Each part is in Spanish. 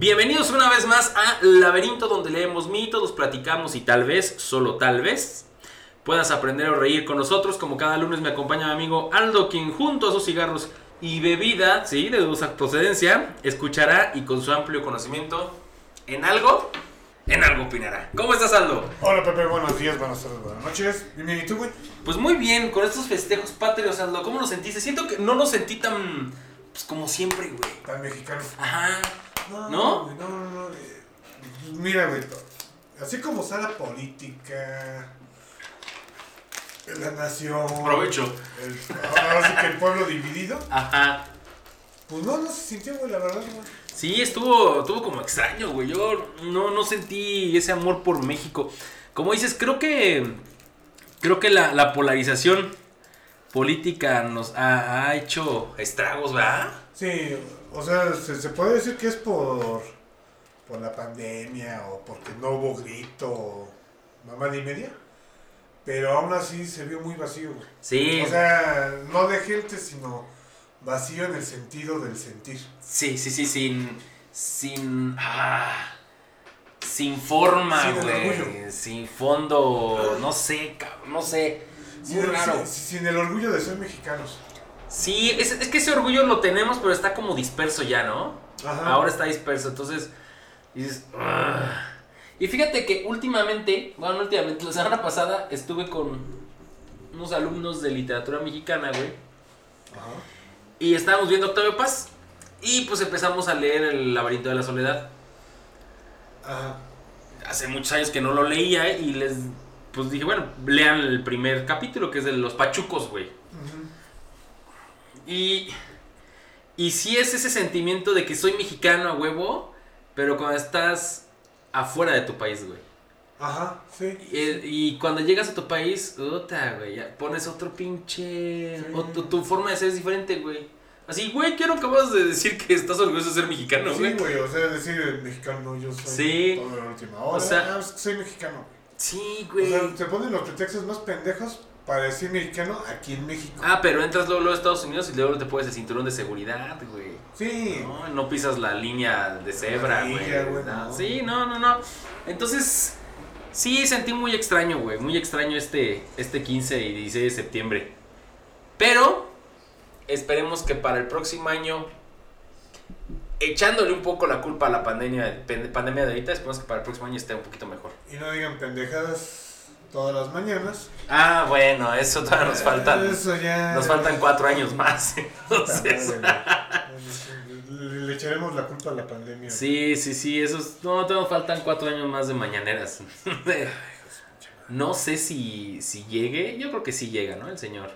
Bienvenidos una vez más a Laberinto, donde leemos mitos, platicamos y tal vez, solo tal vez, puedas aprender o reír con nosotros. Como cada lunes me acompaña mi amigo Aldo, quien junto a sus cigarros y bebida, sí, de dudosa procedencia, escuchará y con su amplio conocimiento en algo, en algo opinará. ¿Cómo estás, Aldo? Hola Pepe, buenos días, buenas tardes, buenas noches. Bienvenido, ¿y tú, güey? Pues muy bien, con estos festejos patrios, Aldo. ¿Cómo lo sentiste? Siento que no lo sentí tan, pues como siempre, güey. Tan mexicano. Ajá. No, ¿No? no, no, no. eh, Mira, güey, así como está la política, la nación, Provecho. el, ahora sí que el pueblo dividido, Ajá. pues no, no se sintió, güey, la verdad, güey. Sí, estuvo, estuvo como extraño, güey. Yo no, no sentí ese amor por México. Como dices, creo que. Creo que la, la polarización política nos ha, ha hecho estragos, ¿verdad? Sí, o sea, se, se puede decir que es por, por la pandemia o porque no hubo grito o mamá ni media, pero aún así se vio muy vacío, güey. Sí. O sea, no de gente, sino vacío en el sentido del sentir. sí, sí, sí, sin. Sin. Ah, sin forma, Sin güey. Sin fondo. No sé, cabrón. No sé. Muy Sin, raro. sin- sin el orgullo de ser mexicanos. Sí, es, es que ese orgullo lo tenemos, pero está como disperso ya, ¿no? Ajá. Ahora está disperso, entonces dices... "Ugh". Y fíjate que últimamente, bueno, no últimamente, la semana pasada estuve con unos alumnos de literatura mexicana, güey. Ajá. Y estábamos viendo Octavio Paz. Y pues empezamos a leer El laberinto de la soledad. Ajá. Hace muchos años que no lo leía y les... Pues dije, bueno, lean el primer capítulo, que es de los pachucos, güey. Y, y sí es ese sentimiento de que soy mexicano a huevo, pero cuando estás afuera de tu país, güey. Ajá, sí. Y, y cuando llegas a tu país, puta, güey, ya pones otro pinche... Sí. o tu, tu forma de ser es diferente, güey. Así, güey, quiero acabas de decir que estás orgulloso de ser mexicano, Sí, güey. güey, o sea, decir mexicano, yo soy Sí. todo la última hora. O sea- ah, es que soy mexicano. Sí, O güey. sea, se ponen los pretextos más pendejos para decir mexicano aquí en México. Ah, pero entras luego, luego a Estados Unidos y luego te pones el cinturón de seguridad, güey. Sí. No, no pisas la línea de cebra, güey. Amarilla, güey, No. Sí, no, no, no. Entonces, sí sentí muy extraño, güey. Muy extraño este, este 15 y 16 de septiembre. Pero, esperemos que para el próximo año, echándole un poco la culpa a la pandemia, pandemia de ahorita, esperemos que para el próximo año esté un poquito mejor. Y no digan pendejadas todas las mañanas. Ah, bueno, eso todavía nos faltan. Eso ya. Nos faltan cuatro años más. Entonces. Le, le echaremos la culpa a la pandemia. Sí, sí, sí, esos. No, nos faltan cuatro años más de mañaneras. no sé si, si llegue. Yo creo que sí llega, ¿no? El señor.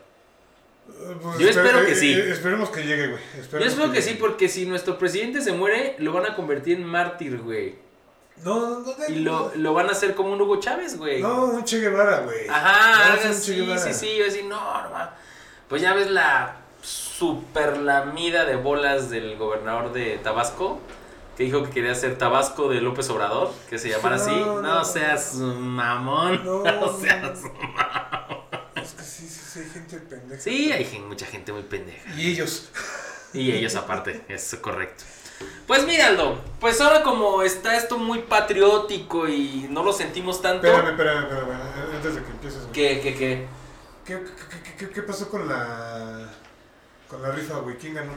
Pues Yo espero que eh, sí. eh, esperemos que llegue, güey. Yo espero que sí, llegue. porque si nuestro presidente se muere, lo van a convertir en mártir, güey. No, no, no. Y lo, lo van a hacer como un Hugo Chávez, güey. No, un Che Guevara, güey. Ajá, No, es un Che así, Guevara. sí, sí. Yo decir, no, no, ma- Pues ya ves la super lamida de bolas del gobernador de Tabasco, que dijo que quería hacer Tabasco de López Obrador, que se llamara así. No, No, no. seas mamón. No, No, seas. Es que sí, sí, sí, hay gente pendeja. Sí, hay mucha gente muy pendeja. Y ellos. Y ellos aparte, es correcto. Pues mira, Aldo, pues ahora como está esto muy patriótico y no lo sentimos tanto. Espérame, espérame, espérame. Antes de que empieces. ¿Qué, qué, qué, qué pasó con la. con la rifa, güey? ¿Quién ganó?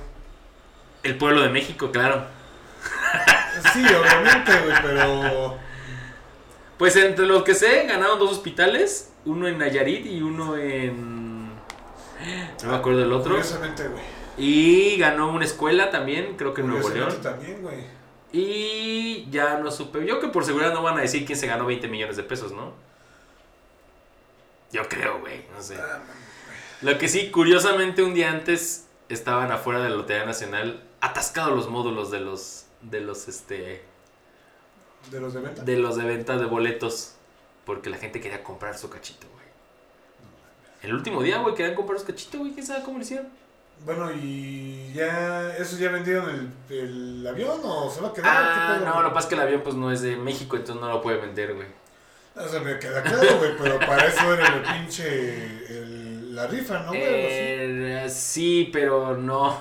El pueblo de México, claro. Sí, obviamente, güey, pero. Pues entre los que sé, ganaron dos hospitales, uno en Nayarit y uno en... No me acuerdo del otro. Curiosamente, güey. Y ganó una escuela también, creo que en Nuevo León. también, güey. Y ya no supe. Yo que por seguridad no van a decir quién se ganó 20 millones de pesos, ¿no? Yo creo, güey, no sé. Ah, Lo que sí, curiosamente un día antes estaban afuera de la Lotería Nacional atascados los módulos de los de los este ¿De los de venta? de los de venta de boletos porque la gente quería comprar su cachito, güey. El último día, güey, querían comprar su cachito, güey, quién sabe cómo lo hicieron. Bueno, y ya. ¿Esos ya vendieron el, el avión o se va a quedar? Ah, ¿Qué pedo, no, lo que pasa es que el avión pues no es de México, entonces no lo puede vender, güey. O sea, me queda claro, güey, pero para eso era el pinche. el- la rifa, ¿no, güey? Eh, sí, pero no.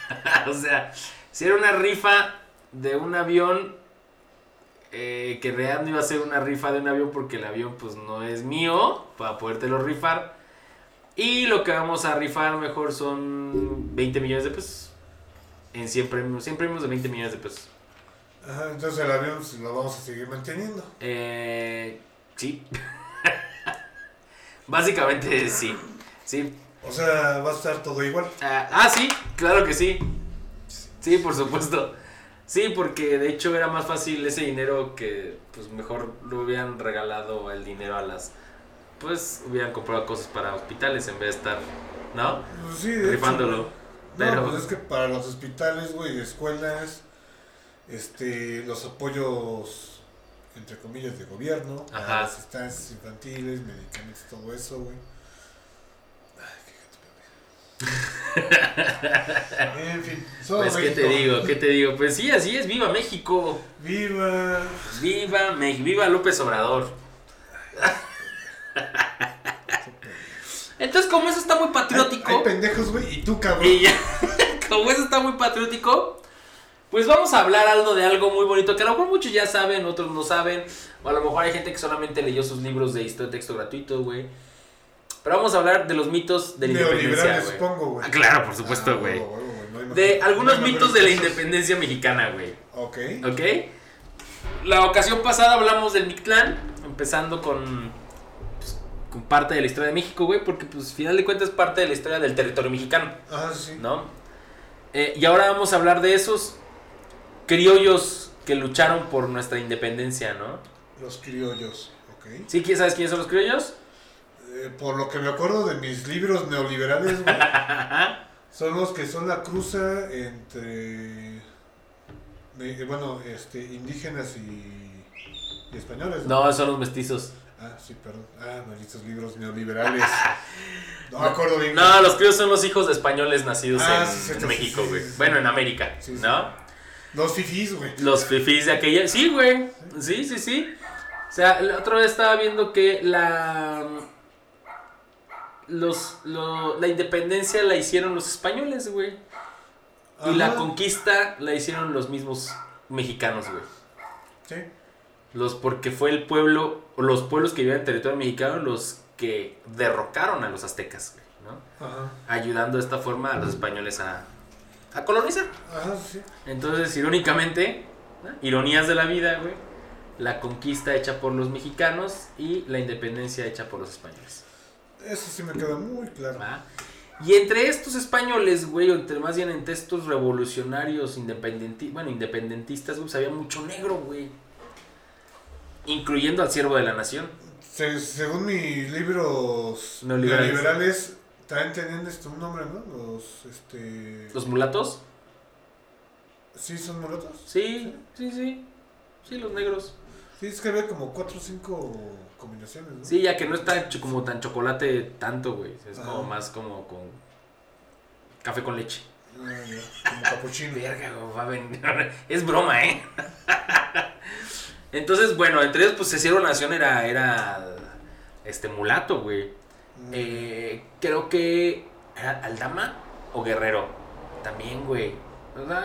o sea, si era una rifa de un avión eh, que en realidad no iba a ser una rifa de un avión porque el avión pues no es mío para podértelo rifar. Y lo que vamos a rifar mejor son 20 millones de pesos. En 100 premios, 100 premios de 20 millones de pesos. Ajá, entonces el avión pues, lo vamos a seguir manteniendo. Eh, sí. Básicamente sí. Sí. O sea, va a estar todo igual. Ah, ah, sí, claro que sí. Sí, por supuesto. Sí, porque de hecho era más fácil ese dinero que pues mejor lo hubieran regalado el dinero a las pues hubieran comprado cosas para hospitales en vez de estar, ¿no? Pues sí, de Rifándolo. hecho, Pero No, pues es que para los hospitales, güey, escuelas, este, los apoyos, entre comillas, de gobierno, Ajá. las estancias infantiles, medicamentos, todo eso, güey. En fin, solo pues qué te digo, qué te digo, pues sí, así es, viva México. Viva. Viva México, viva López Obrador. Entonces, como eso está muy patriótico, hay pendejos, güey, y tú, cabrón. y ya, como eso está muy patriótico, pues vamos a hablar algo de algo muy bonito que a lo mejor muchos ya saben, otros no saben, o a lo mejor hay gente que solamente leyó sus libros de historia de texto gratuito, güey. Pero vamos a hablar de los mitos de la independencia, Neoliberales, güey. supongo, güey. Ah, claro, por supuesto, Ah, güey. no De algunos no mitos de la independencia mexicana, güey. Ok. ¿Ok? La ocasión pasada hablamos del Mictlán, empezando con, con parte de la historia de México, güey, porque pues final de cuentas es parte de la historia del territorio mexicano, Ajá, sí. ¿no? Eh, y ahora vamos a hablar de esos criollos que lucharon por nuestra independencia, ¿no? Los criollos, ok. ¿Sí? ¿Quién sabes quiénes son los criollos? Eh, por lo que me acuerdo de mis libros neoliberales, güey, son los que son la cruza entre, me- bueno, este, indígenas y, y españoles. No, son los mestizos. Ah, sí, perdón. Ah, malditos libros neoliberales. No me acuerdo bien. No, los criollos son los hijos de españoles nacidos Ah, en, sí, cierto, en sí, México, güey. sí. Bueno, en América. ¿no? Los fifís, güey. Los fifís de aquella. Sí, güey. Sí, sí, sí. O sea, la otra vez estaba viendo que la. Los, lo- la independencia la hicieron los españoles, güey. Y la conquista la hicieron los mismos mexicanos, güey. Sí. Los, porque fue el pueblo, o los pueblos que vivían en territorio mexicano los que derrocaron a los aztecas, güey, ¿no? Ajá. Ayudando de esta forma a los españoles a, a colonizar. Ajá, sí. Entonces, irónicamente, ¿no? ironías de la vida, güey, la conquista hecha por los mexicanos y la independencia hecha por los españoles. Eso sí me queda muy claro. ¿va? Y entre estos españoles, güey, o entre más bien entre estos revolucionarios independenti bueno, independentistas, güey, pues había mucho negro, güey. Incluyendo al siervo de la nación. Se- según mis libros Neoliberales. neoliberales, también tenían este, un nombre, ¿no? Los, este... ¿Los mulatos? ¿Sí son mulatos? Sí, sí, sí. Sí, los negros. Sí, es que había como cuatro o cinco combinaciones, ¿no? Sí, ya que no está como tan chocolate tanto, güey. Es como más como con café con leche. Ah, Como capuchino. Verga, güey, va a venir. Es broma, ¿eh? Entonces, bueno, entre ellos, pues Cecilio Nación era, era este mulato, güey. Mm. Eh, creo que era Aldama o Guerrero. También, güey.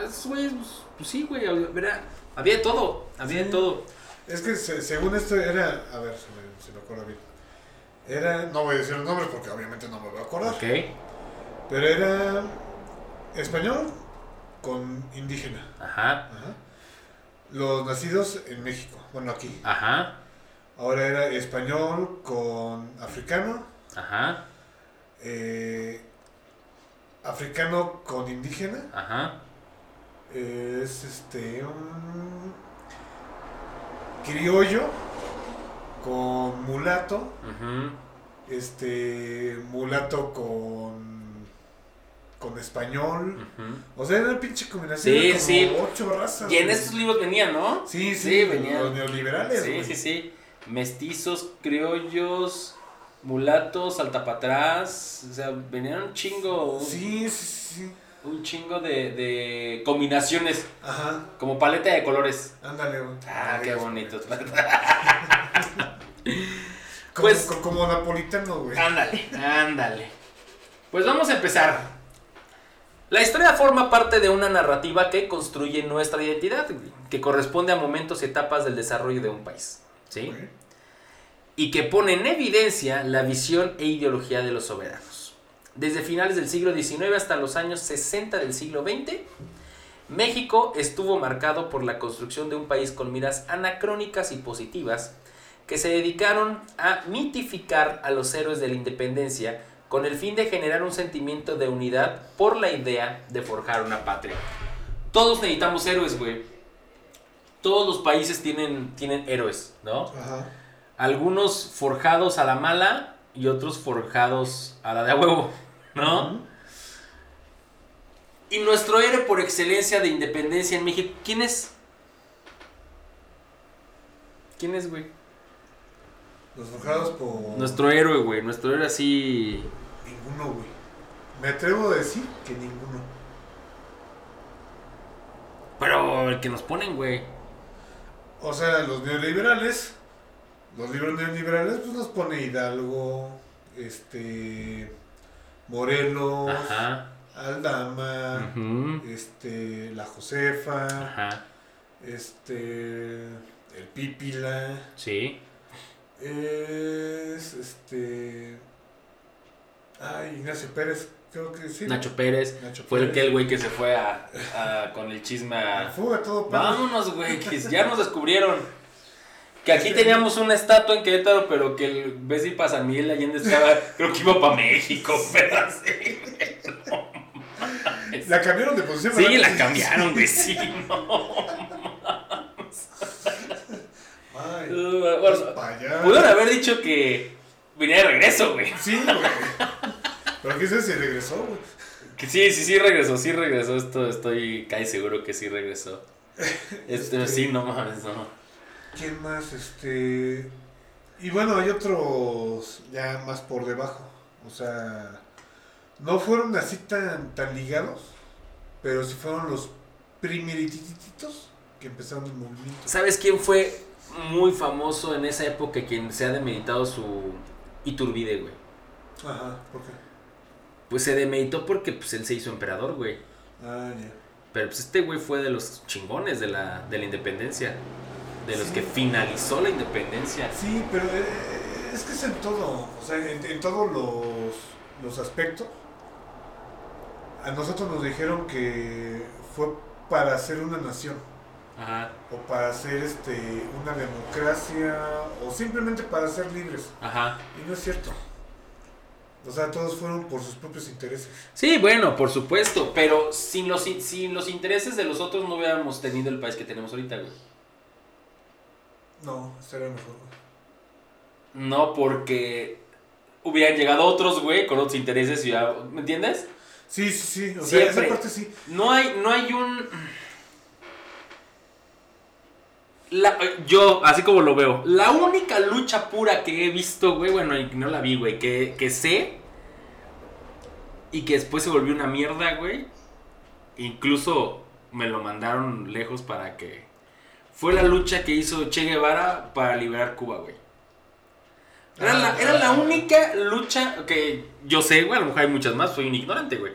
Esos güeyes, pues, pues sí, güey. Había, había de todo. Había de todo. Es que se- según esto era... A ver, si me, si me acuerdo bien. Era... No voy a decir los nombres porque obviamente no me voy a acordar. Ok. Pero era... Español con indígena. Ajá. Ajá. Los nacidos en México. Bueno, aquí. Ajá. Ahora era español con africano. Ajá. eh, africano con indígena. Ajá. Es este. un criollo con mulato. Ujú. Este. Mulato con. Con español. O sea, era una pinche combinación. Sí, de como sí. Ocho razas. Y en güey. estos libros venían, ¿no? Sí, sí, Sí, venían. Los neoliberales. Sí, güey. sí, sí. Mestizos, criollos, mulatos, salta para atrás. O sea, venían un chingo. Un, Sí, sí, sí. un chingo de, de combinaciones. Ajá. Como paleta de colores. Ándale, güey. Ah, qué bonito. Como, Pues- co- como napolitano, güey. ándale, ándale. Pues vamos a empezar. La historia forma parte de una narrativa que construye nuestra identidad, que corresponde a momentos y etapas del desarrollo de un país. ¿Sí? Y que pone en evidencia la visión e ideología de los soberanos. Desde finales del siglo XIX hasta los años 60 del siglo XX, México estuvo marcado por la construcción de un país con miras anacrónicas y positivas que se dedicaron a mitificar a los héroes de la independencia con el fin de generar un sentimiento de unidad por la idea de forjar una patria. Todos necesitamos héroes, güey. Todos los países tienen, tienen héroes, ¿no? Ajá. algunos forjados a la mala y otros forjados a la de a huevo, ¿no? Y nuestro héroe por excelencia de independencia en México, ¿quién es? ¿Quién es, güey? Los forjados por Nuestro héroe, güey. Nuestro héroe así. ninguno, güey. Me atrevo a decir que ninguno. Pero el que nos ponen, güey. O sea, los neoliberales, los libros neoliberales, pues los pone Hidalgo, este, Morelos, Ajá. Aldama, Ujú. este, la Josefa, Ajá. este, el Pípila, Sí. Es, este, ay, Ignacio Pérez, creo que sí. Nacho Pérez. Nacho Fue el Pérez. que el güey que se fue a, a- con el chisme a, Fuga todo. Vámonos, güey, que ya nos descubrieron. Que aquí teníamos una estatua en Querétaro, pero que el Bessi para San Miguel de Allende estaba, creo que iba para México, pero así. La cambiaron de posición. Sí, la cambiaron, güey, sí, no. Ay, Uh, bueno, pudieron haber dicho que venía de regreso, güey. Sí, güey. Pero quién sabe si regresó, güey. Sí, sí, sí regresó, sí regresó. Esto estoy casi seguro que sí regresó. Este, sí, no mames, no. ¿Quién más? Este. Y bueno, hay otros ya más por debajo. O sea, no fueron así tan, tan ligados, pero sí fueron los primerititos que empezaron el movimiento. ¿Sabes quién fue muy famoso en esa época quien se ha demeritado su Iturbide, güey? Ajá, ¿por qué? Pues se demeritó porque pues, él se hizo emperador, güey. Ah, ya. Pero pues este güey fue de los chingones de la, de la independencia. De los Sí. que finalizó la independencia. Sí, pero eh, es que es en todo. O sea, en, en todos los, los aspectos. A nosotros nos dijeron que fue para ser una nación. Ajá, o para hacer este una democracia o simplemente para ser libres ajá. y no es cierto o sea todos fueron por sus propios intereses Sí, bueno, por supuesto. Pero sin los, in- sin los intereses de los otros no hubiéramos tenido el país que tenemos ahorita, güey. no estaría mejor güey. No porque hubieran llegado otros, güey, con otros intereses y ya... ¿Me entiendes? sí sí sí o sea Siempre. esa parte sí No hay, no hay un. La- yo, así como lo veo, la única lucha pura que he visto, güey, bueno, y no la vi, güey, que, que sé y que después se volvió una mierda, güey. Incluso me lo mandaron lejos para que. Fue la lucha que hizo Che Guevara para liberar Cuba, güey. Era, la, era la única lucha que yo sé, güey, a lo mejor hay muchas más, soy un ignorante, güey.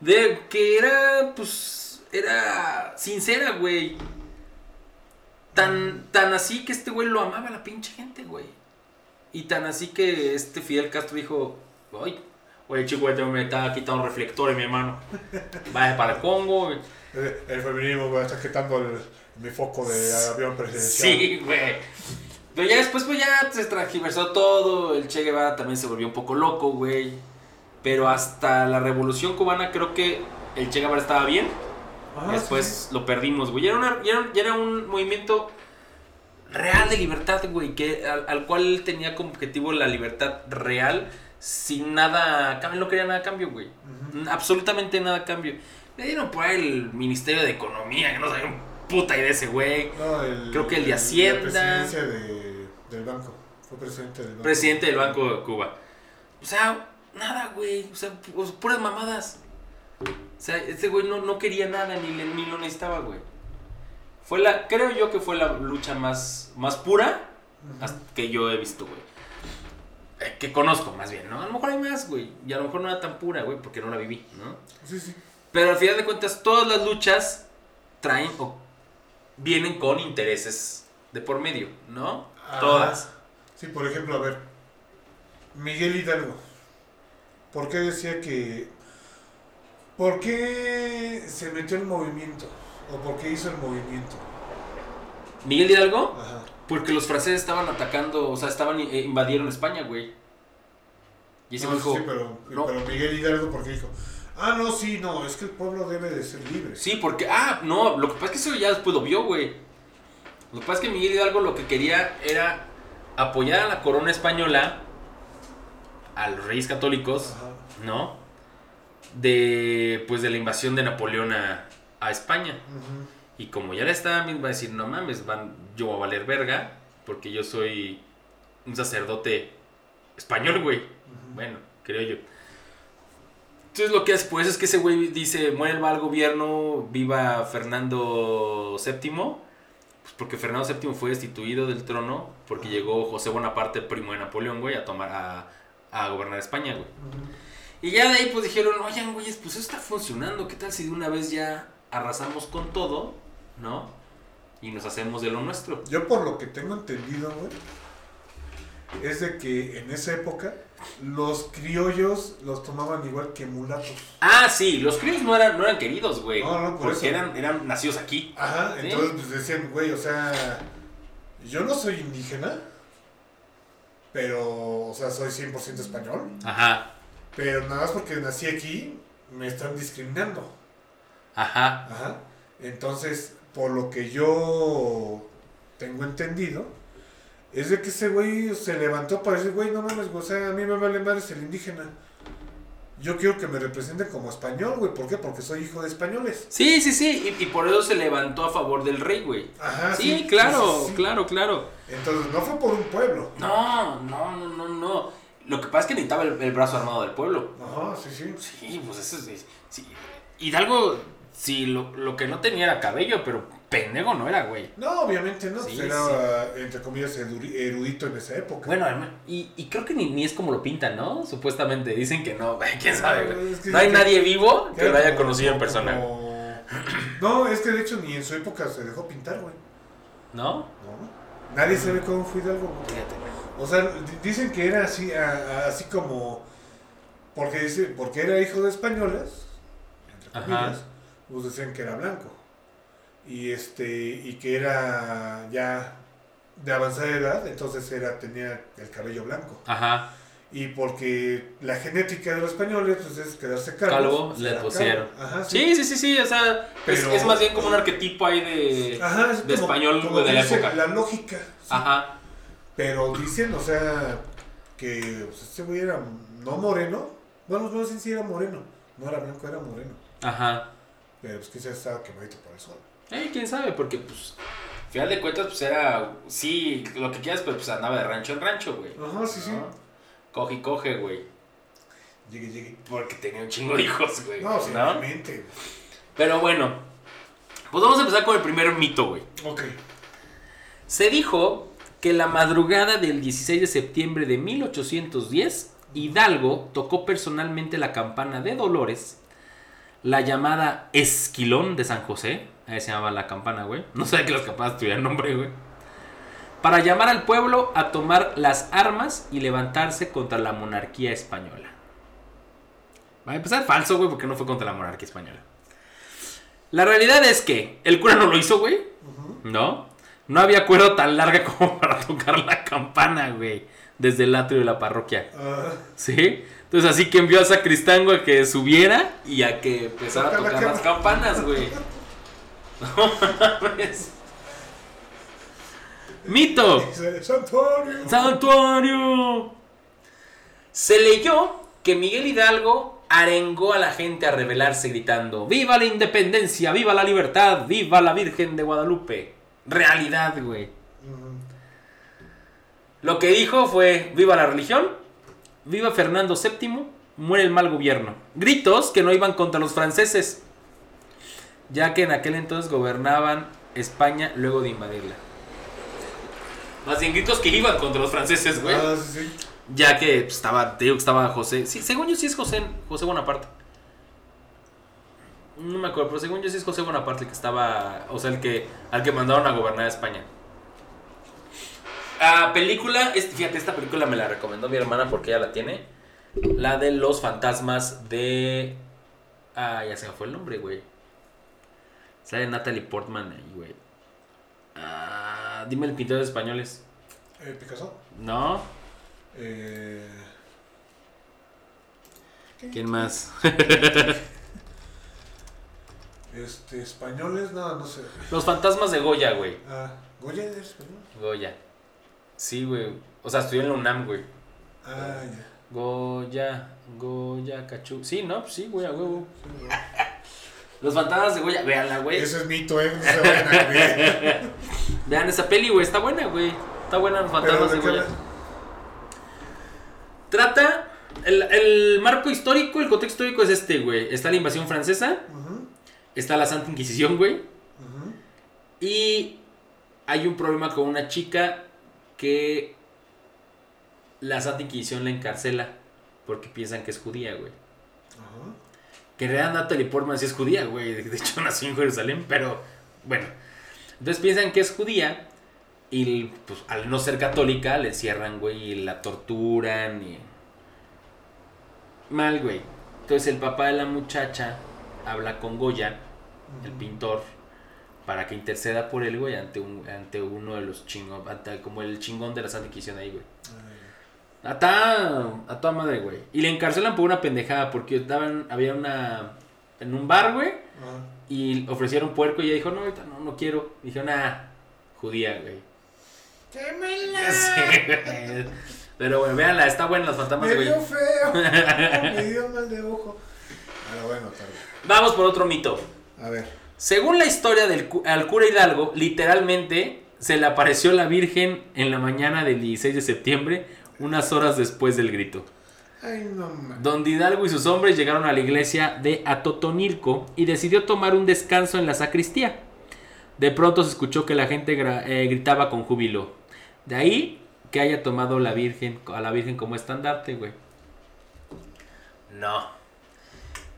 De que era, pues, era sincera, güey. Tan, tan así que este güey lo amaba a la pinche gente, güey. Y tan así que este Fidel Castro dijo, ay, oye chico, me está quitando un reflector en mi hermano. Vaya para el Congo. güey". el, el feminismo güey, está quitando el- mi foco de avión presidencial Sí, güey. Pero ya después, pues ya se transgiversó todo. El Che Guevara también se volvió un poco loco, güey. Pero hasta la revolución cubana creo que el Che Guevara estaba bien. Ajá, Después Ah, sí, lo perdimos, güey. Ya era, una- ya era- ya era un movimiento real de libertad, güey. Que, al, al cual él tenía como objetivo la libertad real. Sin nada. No quería nada a cambio, güey. Absolutamente nada a cambio. Le dieron por ahí el Ministerio de Economía, que no sabía un puta idea de ese güey. No, el- Creo que el de la Hacienda. presidencia de- del banco fue presidente del banco Presidente del Banco de Cuba. O sea, nada, güey. O sea, pu- puras mamadas. O sea, este güey no, no quería nada ni, le- ni lo necesitaba, güey. Fue la, creo yo que fue la lucha más, más pura que yo he visto, güey. Eh, que conozco, más bien, ¿no? A lo mejor hay más, güey. Y a lo mejor no era tan pura, güey, porque no la viví, ¿no? sí sí Pero al final de cuentas, todas las luchas traen o vienen con intereses de por medio, ¿no? Ah, Todas. Sí, por ejemplo, a ver. Miguel Hidalgo. ¿Por qué decía que... ¿Por qué se metió en movimiento? ¿O por qué hizo el movimiento? Miguel Hidalgo, Ajá. porque los franceses estaban atacando, o sea, estaban eh, invadieron España, güey. Y ese No, dijo, sí, pero, no. pero Miguel Hidalgo, ¿por qué dijo? Ah, no, sí, no, es que el pueblo debe de ser libre. Sí, porque. Ah, no, lo que pasa es que eso ya después lo vio, güey. Lo que pasa es que Miguel Hidalgo lo que quería era apoyar a la corona española, a los reyes católicos, Ajá. ¿no? De. Pues de la invasión de Napoleón a, a España. Y como ya le va a decir, no mames, van yo voy a valer verga, porque yo soy un sacerdote español, güey. Bueno, creo yo. Entonces lo que hace pues es que ese güey dice, muera el gobierno, viva Fernando VII, pues porque Fernando VII fue destituido del trono porque llegó José Bonaparte, primo de Napoleón, güey, a tomar a, a gobernar España, güey. Y ya de ahí pues dijeron, oigan, güeyes, pues eso está funcionando, ¿qué tal si de una vez ya arrasamos con todo, ¿no? Y nos hacemos de lo nuestro. Yo por lo que tengo entendido, güey, es de que en esa época los criollos los tomaban igual que mulatos. Ah, sí, los críos no eran, no eran queridos, güey. No, no, por porque eso. eran, eran nacidos aquí. Ajá, Sí. entonces pues decían, güey, o sea, yo no soy indígena, pero, o sea, soy 100% español, Ajá, pero nada más porque nací aquí, me están discriminando. ajá. Ajá. Entonces, por lo que yo tengo entendido, es de que ese güey se levantó para decir, güey, no mames, güey, o sea, a mí me vale madre el indígena. Yo quiero que me representen como español, güey. ¿Por qué? Porque soy hijo de españoles. Sí, sí, sí, y, y por eso se levantó a favor del rey, güey. Ajá, sí, claro, sí, sí. claro, claro. Entonces, no fue por un pueblo. No, no, no, no, no. Lo que pasa es que necesitaba el, el brazo armado del pueblo. Ajá, sí, sí. Sí, pues eso es... sí. Hidalgo, sí, lo, lo que no tenía era cabello, pero pendejo no era, güey. No, obviamente no. Sí, era, entre comillas, erudito en esa época. Bueno, y, y creo que ni, ni es como lo pintan, ¿no? Supuestamente dicen que no, quién sabe, güey. Es que- No hay que- nadie vivo que lo haya conocido en persona, como- No, es que de hecho ni en su época se dejó pintar, güey. ¿no? No. Nadie sabe cómo fue Hidalgo. güey. O sea, di- dicen que era así, a- a- así como. Porque dice, porque era hijo de españoles, entre Ajá. comillas, pues decían que era blanco. Y este, y que era ya de avanzada edad, entonces era, tenía el cabello blanco. Ajá, Y porque la genética de los españoles pues es quedarse calvo. calvo, le pusieron. Ajá, Sí, sí, sí, sí, o sea, es, Pero- es más bien como un arquetipo ahí de... Ajá, es de español, como de la época. La lógica. sí. Ajá, Pero dicen, o sea, que pues, este güey era no moreno. Bueno, no sé si era moreno. No era blanco, era moreno. ajá. Pero pues quizás estaba quemadito por el sol. Eh, quién sabe, porque pues, final de cuentas, pues era, sí, lo que quieras, pero pues andaba de rancho en rancho, güey. Ajá, sí, sí. Coge y coge, güey. Llegue, llegue. Porque tenía un chingo de hijos, güey. No, sí, ¿no? Pero bueno, pues vamos a empezar con el primer mito, güey. Ok. Se dijo que la madrugada del 16 de septiembre de 1810, Hidalgo tocó personalmente la campana de Dolores, la llamada Esquilón de San José, ahí se llamaba la campana, güey. No sabía que las campanas tuvieran nombre, güey. Para llamar al pueblo a tomar las armas y levantarse contra la monarquía española. Va a empezar falso, güey, porque no fue contra la monarquía española. La realidad es que el cura no lo hizo, güey. ¿No? No había cuerda tan larga como para tocar la campana, güey. Desde el atrio de la parroquia. Ah, ¿Sí? Entonces así que envió a Sacristango a que subiera y a que empezara a tocar las cam- campanas, güey. No mames. Mito. Santuario. Santuario. Se leyó que Miguel Hidalgo arengó a la gente a rebelarse gritando, ¡Viva la independencia! ¡Viva la libertad! ¡Viva la Virgen de Guadalupe! Realidad, güey. Lo que dijo fue, ¡Viva la religión! ¡Viva Fernando VII! ¡Muere el mal gobierno! Gritos que no iban contra los franceses, ya que en aquel entonces gobernaban España luego de invadirla. Más bien gritos que iban contra los franceses, güey. Ah, sí. Ya que pues, estaba, te digo que estaba José. Sí, según yo sí es José, José Bonaparte. No me acuerdo, pero según yo sí es José Bonaparte el que estaba. O sea, el que. Al que mandaron a gobernar España. Ah, película. es- fíjate, esta película me la recomendó mi hermana porque ella la tiene. La de los fantasmas de. Ah, ya se me fue el nombre, güey. Sale Natalie Portman ahí, güey. Ah, dime el pintor de españoles. Eh, Picasso. ¿No? Eh, ¿Quién más? Este, españoles, no, no sé. Los fantasmas de Goya, güey. Ah, Goya es español. Goya. Sí, güey. O sea, estudió en la UNAM, güey. Ah, ya. Goya, Goya, Cachú. Sí, ¿no? Pues sí, güey, a huevo. Sí, güey. Los fantasmas de Goya. Véanla, güey. Ese es mito, ¿eh? No se vayan a creer. Vean esa peli, güey. Está buena, güey. Está buena los fantasmas ¿de Goya. Trata. El, el marco histórico, el contexto histórico es este, güey. Está la invasión francesa. Está la Santa Inquisición, güey. Y hay un problema con una chica que la Santa Inquisición la encarcela porque piensan que es judía, güey. Que en realidad Natalie Portman sí es judía, güey. De hecho nació en Jerusalén, pero bueno. Entonces piensan que es judía y pues al no ser católica le encierran, güey, y la torturan y... Mal, güey. Entonces el papá de la muchacha habla con Goya, el pintor, para que interceda por él, güey, ante, un, ante uno de los chingón, ante- como el chingón de la Santa Inquisición ahí, güey. Ah, A toda, a toda madre, güey. Y le encarcelan por una pendejada, porque estaban, había una, en un bar, güey, ya. Ajá. y ofrecieron puerco y ella dijo, no, ahorita no, no quiero. Dijeron, ah, judía, güey. ¡Quémela! Pero bueno, véanla, está buena los fantasmas Me dio güey. feo. Me dio mal de ojo. Ahora bueno, tarde. Vamos por otro mito. A ver. Según la historia del cu- al cura Hidalgo, literalmente se le apareció la Virgen en la mañana del 16 de septiembre, unas horas después del grito. Ay, no mames. Donde Hidalgo y sus hombres llegaron a la iglesia de Atotonilco y decidió tomar un descanso en la sacristía. De pronto se escuchó que la gente eh, gritaba con júbilo. De ahí que haya tomado la Virgen, a la Virgen como estandarte, güey. No.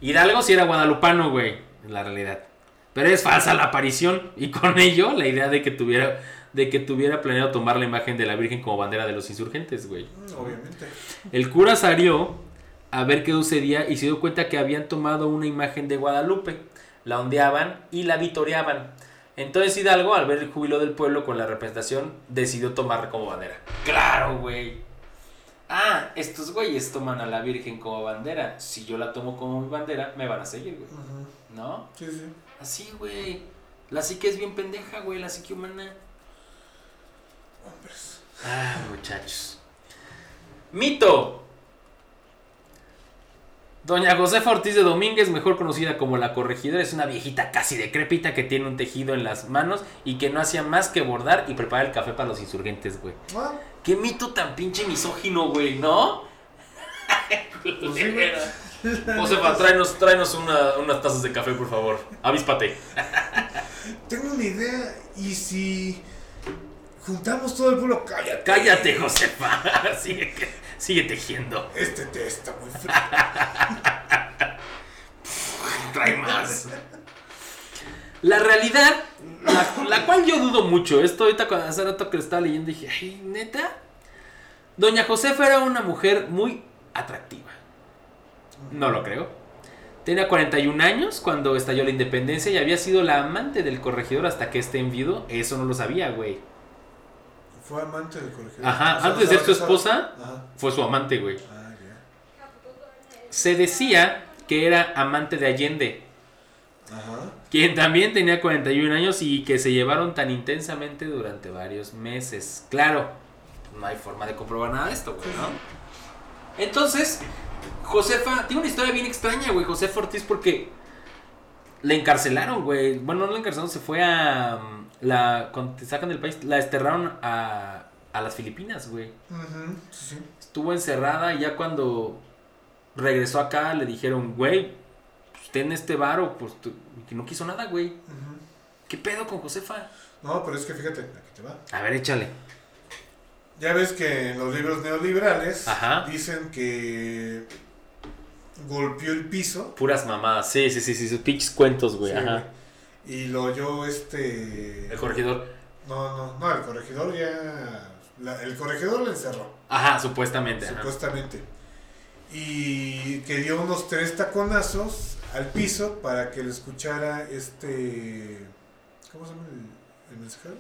Hidalgo sí era guadalupano, güey, en la realidad. Pero es falsa la aparición y con ello la idea de que tuviera de que tuviera planeado tomar la imagen de la Virgen como bandera de los insurgentes, güey. Mm, Obviamente. El cura salió a ver qué sucedía y se dio cuenta que habían tomado una imagen de Guadalupe, la ondeaban y la vitoreaban. Entonces Hidalgo, al ver el júbilo del pueblo con la representación, decidió tomarla como bandera. Claro, güey. Ah, estos güeyes toman a la Virgen como bandera. Si yo la tomo como mi bandera, me van a seguir, güey. ¿No? Sí, sí. Así, güey. La psique es bien pendeja, güey, la psique humana. Hombres. Ah, muchachos. Mito. Doña Josefa Ortiz de Domínguez, mejor conocida como la corregidora, es una viejita casi decrépita que tiene un tejido en las manos y que no hacía más que bordar y preparar el café para los insurgentes, güey. Ah, Qué mito tan pinche misógino, güey, ¿no? Pues. Josefa, tráenos, tráenos una- unas tazas de café, por favor. Avíspate. tengo una idea. ¿Y si juntamos todo el pueblo? Cállate. Cállate, Josefa. sigue, sigue tejiendo. Este té está muy frío. trae más. La realidad, la, la cual yo dudo mucho, esto ahorita cuando hace rato que lo estaba leyendo dije, ay, neta. Doña Josefa era una mujer muy atractiva. No lo creo. Tenía 41 años cuando estalló la independencia y había sido la amante del corregidor hasta que este enviudo. Eso no lo sabía, güey. Fue amante del colegio. Ajá, O sea, antes de ser su esposa, Ajá. fue su amante, güey. Ah, ya. Se decía que era amante de Allende. Ajá. quien también tenía 41 años y que se llevaron tan intensamente durante varios meses. Claro, no hay forma de comprobar nada de esto, güey, ¿no? Entonces, Josefa, tiene una historia bien extraña, güey, Josefa Ortiz, porque la encarcelaron, güey. Bueno, no la encarcelaron, se fue a... La, cuando te sacan del país, la desterraron a, a las Filipinas, güey. Ujú, Sí, sí. Estuvo encerrada y ya cuando regresó acá le dijeron, güey, pues ten este varo, pues tú- que no quiso nada, güey. Ujú. ¿Qué pedo con Josefa? No, pero es que fíjate, aquí te va. A ver, échale. Ya ves que en los libros neoliberales Ajá. dicen que golpeó el piso. Puras mamadas. Sí, sí, sí, sí, sus pinches cuentos, güey. Sí, Ajá. güey. Y lo oyó este. El corregidor. No, no, no, el corregidor ya. la- el corregidor le encerró, Ajá, supuestamente. ajá. supuestamente. Y que dio unos tres taconazos al piso para que le escuchara este. ¿Cómo se llama el, el mensajero?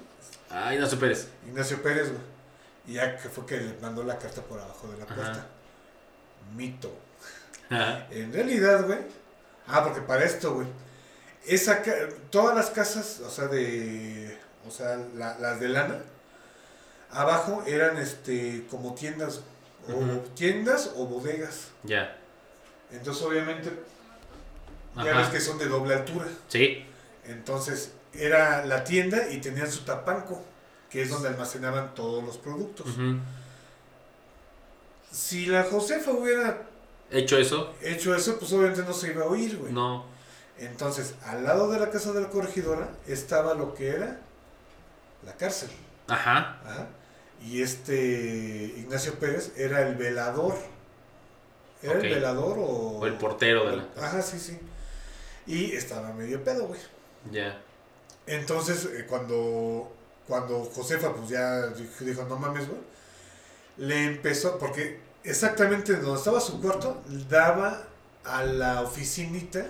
Ay, no superes. Ignacio Pérez, güey. Y ya que fue que le mandó la carta por abajo de la Ajá. puerta. Mito. Ajá. En realidad, güey. Ah, porque para esto, güey. Esa todas las casas, o sea, de. O sea, la- las de lana. Abajo eran este como tiendas. O tiendas o bodegas. Ya. Entonces, obviamente, ya ves que son de doble altura. Sí. Entonces, era la tienda y tenían su tapanco, que es donde almacenaban todos los productos. Si la Josefa hubiera Hecho eso, hecho eso, pues obviamente no se iba a oír, güey. no. Entonces, al lado de la casa de la corregidora estaba lo que era la cárcel. Ajá. Ajá. Y este Ignacio Pérez era el velador. ¿Era el velador o...? O el portero de la Ajá, sí, sí. Y estaba medio pedo, güey. Ya. Entonces, eh, cuando, cuando Josefa, pues ya dijo, no mames, güey, le empezó, porque exactamente donde estaba su cuarto, daba a la oficinita.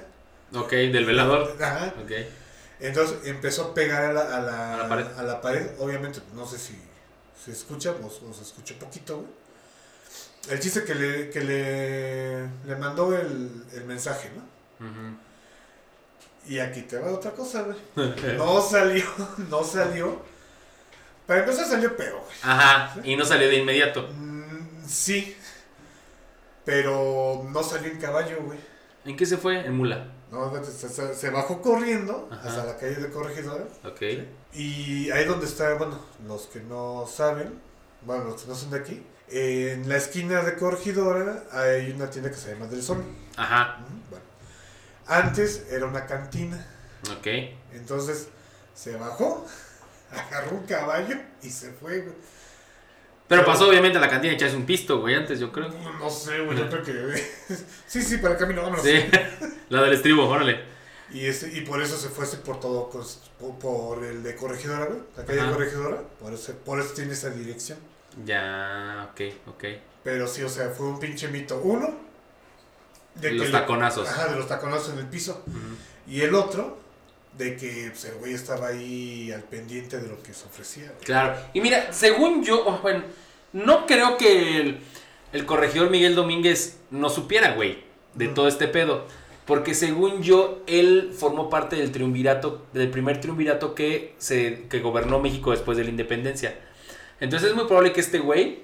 Ok, del velador. Ajá. Ok. Entonces empezó a pegar a la, a la, A la pared. a la pared. Obviamente, no sé si se escucha o, o se escucha poquito, güey. El chiste que le, que le, le mandó el, el mensaje, ¿no? Ujú. Y aquí te va otra cosa, güey. No salió, no salió. Para empezar salió peor, güey. Ajá. Y no salió de inmediato. Mm, sí. Pero no salió en caballo, güey. ¿En qué se fue? En mula. No, se, bajó corriendo Ajá. hasta la calle de Corregidora. Ok. Y ahí donde está, bueno, los que no saben, bueno, los que no son de aquí, en la esquina de Corregidora hay una tienda que se llama Del Sol. Ajá. Bueno. Antes era una cantina. Ok. Entonces se bajó, agarró un caballo y se fue, güey. Pero pasó obviamente a la cantina y echarse un pisto, güey, antes yo creo. No, no sé, güey, yo creo que. sí, sí, para el camino, vámonos. Sí. La del estribo, órale. Y, ese, y por eso se fue así por todo, por, el de Corregidora, güey. La calle Ajá. de Corregidora. Por eso, por eso tiene esa dirección. Ya, ok, ok. Pero sí, o sea, fue un pinche mito. Uno, de Los taconazos. Ajá, de los taconazos en el piso. Y el otro, de que pues, el güey estaba ahí al pendiente de lo que se ofrecía. güey. Claro. Y mira, según yo, oh, bueno, no creo que el, el corregidor Miguel Domínguez no supiera, güey, de Mm. todo este pedo. Porque según yo, él formó parte del triunvirato, del primer triunvirato que, se, que gobernó México después de la independencia. Entonces es muy probable que este güey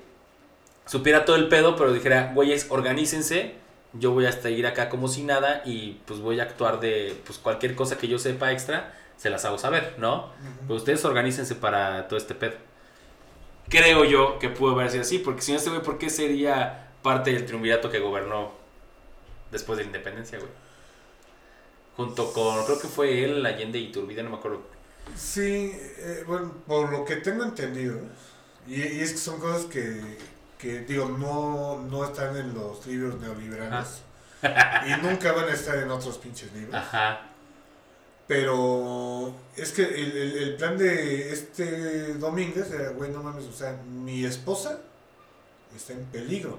supiera todo el pedo, pero dijera, güeyes, organícense, yo voy a seguir acá como si nada y pues voy a actuar de pues cualquier cosa que yo sepa extra, se las hago saber, ¿no? Ujú. Pues ustedes organícense para todo este pedo. Creo yo que pudo haber sido así, porque si no este güey, ¿por qué sería parte del triunvirato que gobernó después de la independencia, güey? Junto con, creo que fue él, Allende y Turbide, no me acuerdo. Sí, eh, bueno, por lo que tengo entendido, y, y es que son cosas que, que, digo, no, no están en los libros neoliberales y nunca van a estar en otros pinches libros. Ajá. Pero es que el, el- el plan de este Domínguez era, güey, no mames, o sea, mi esposa está en peligro.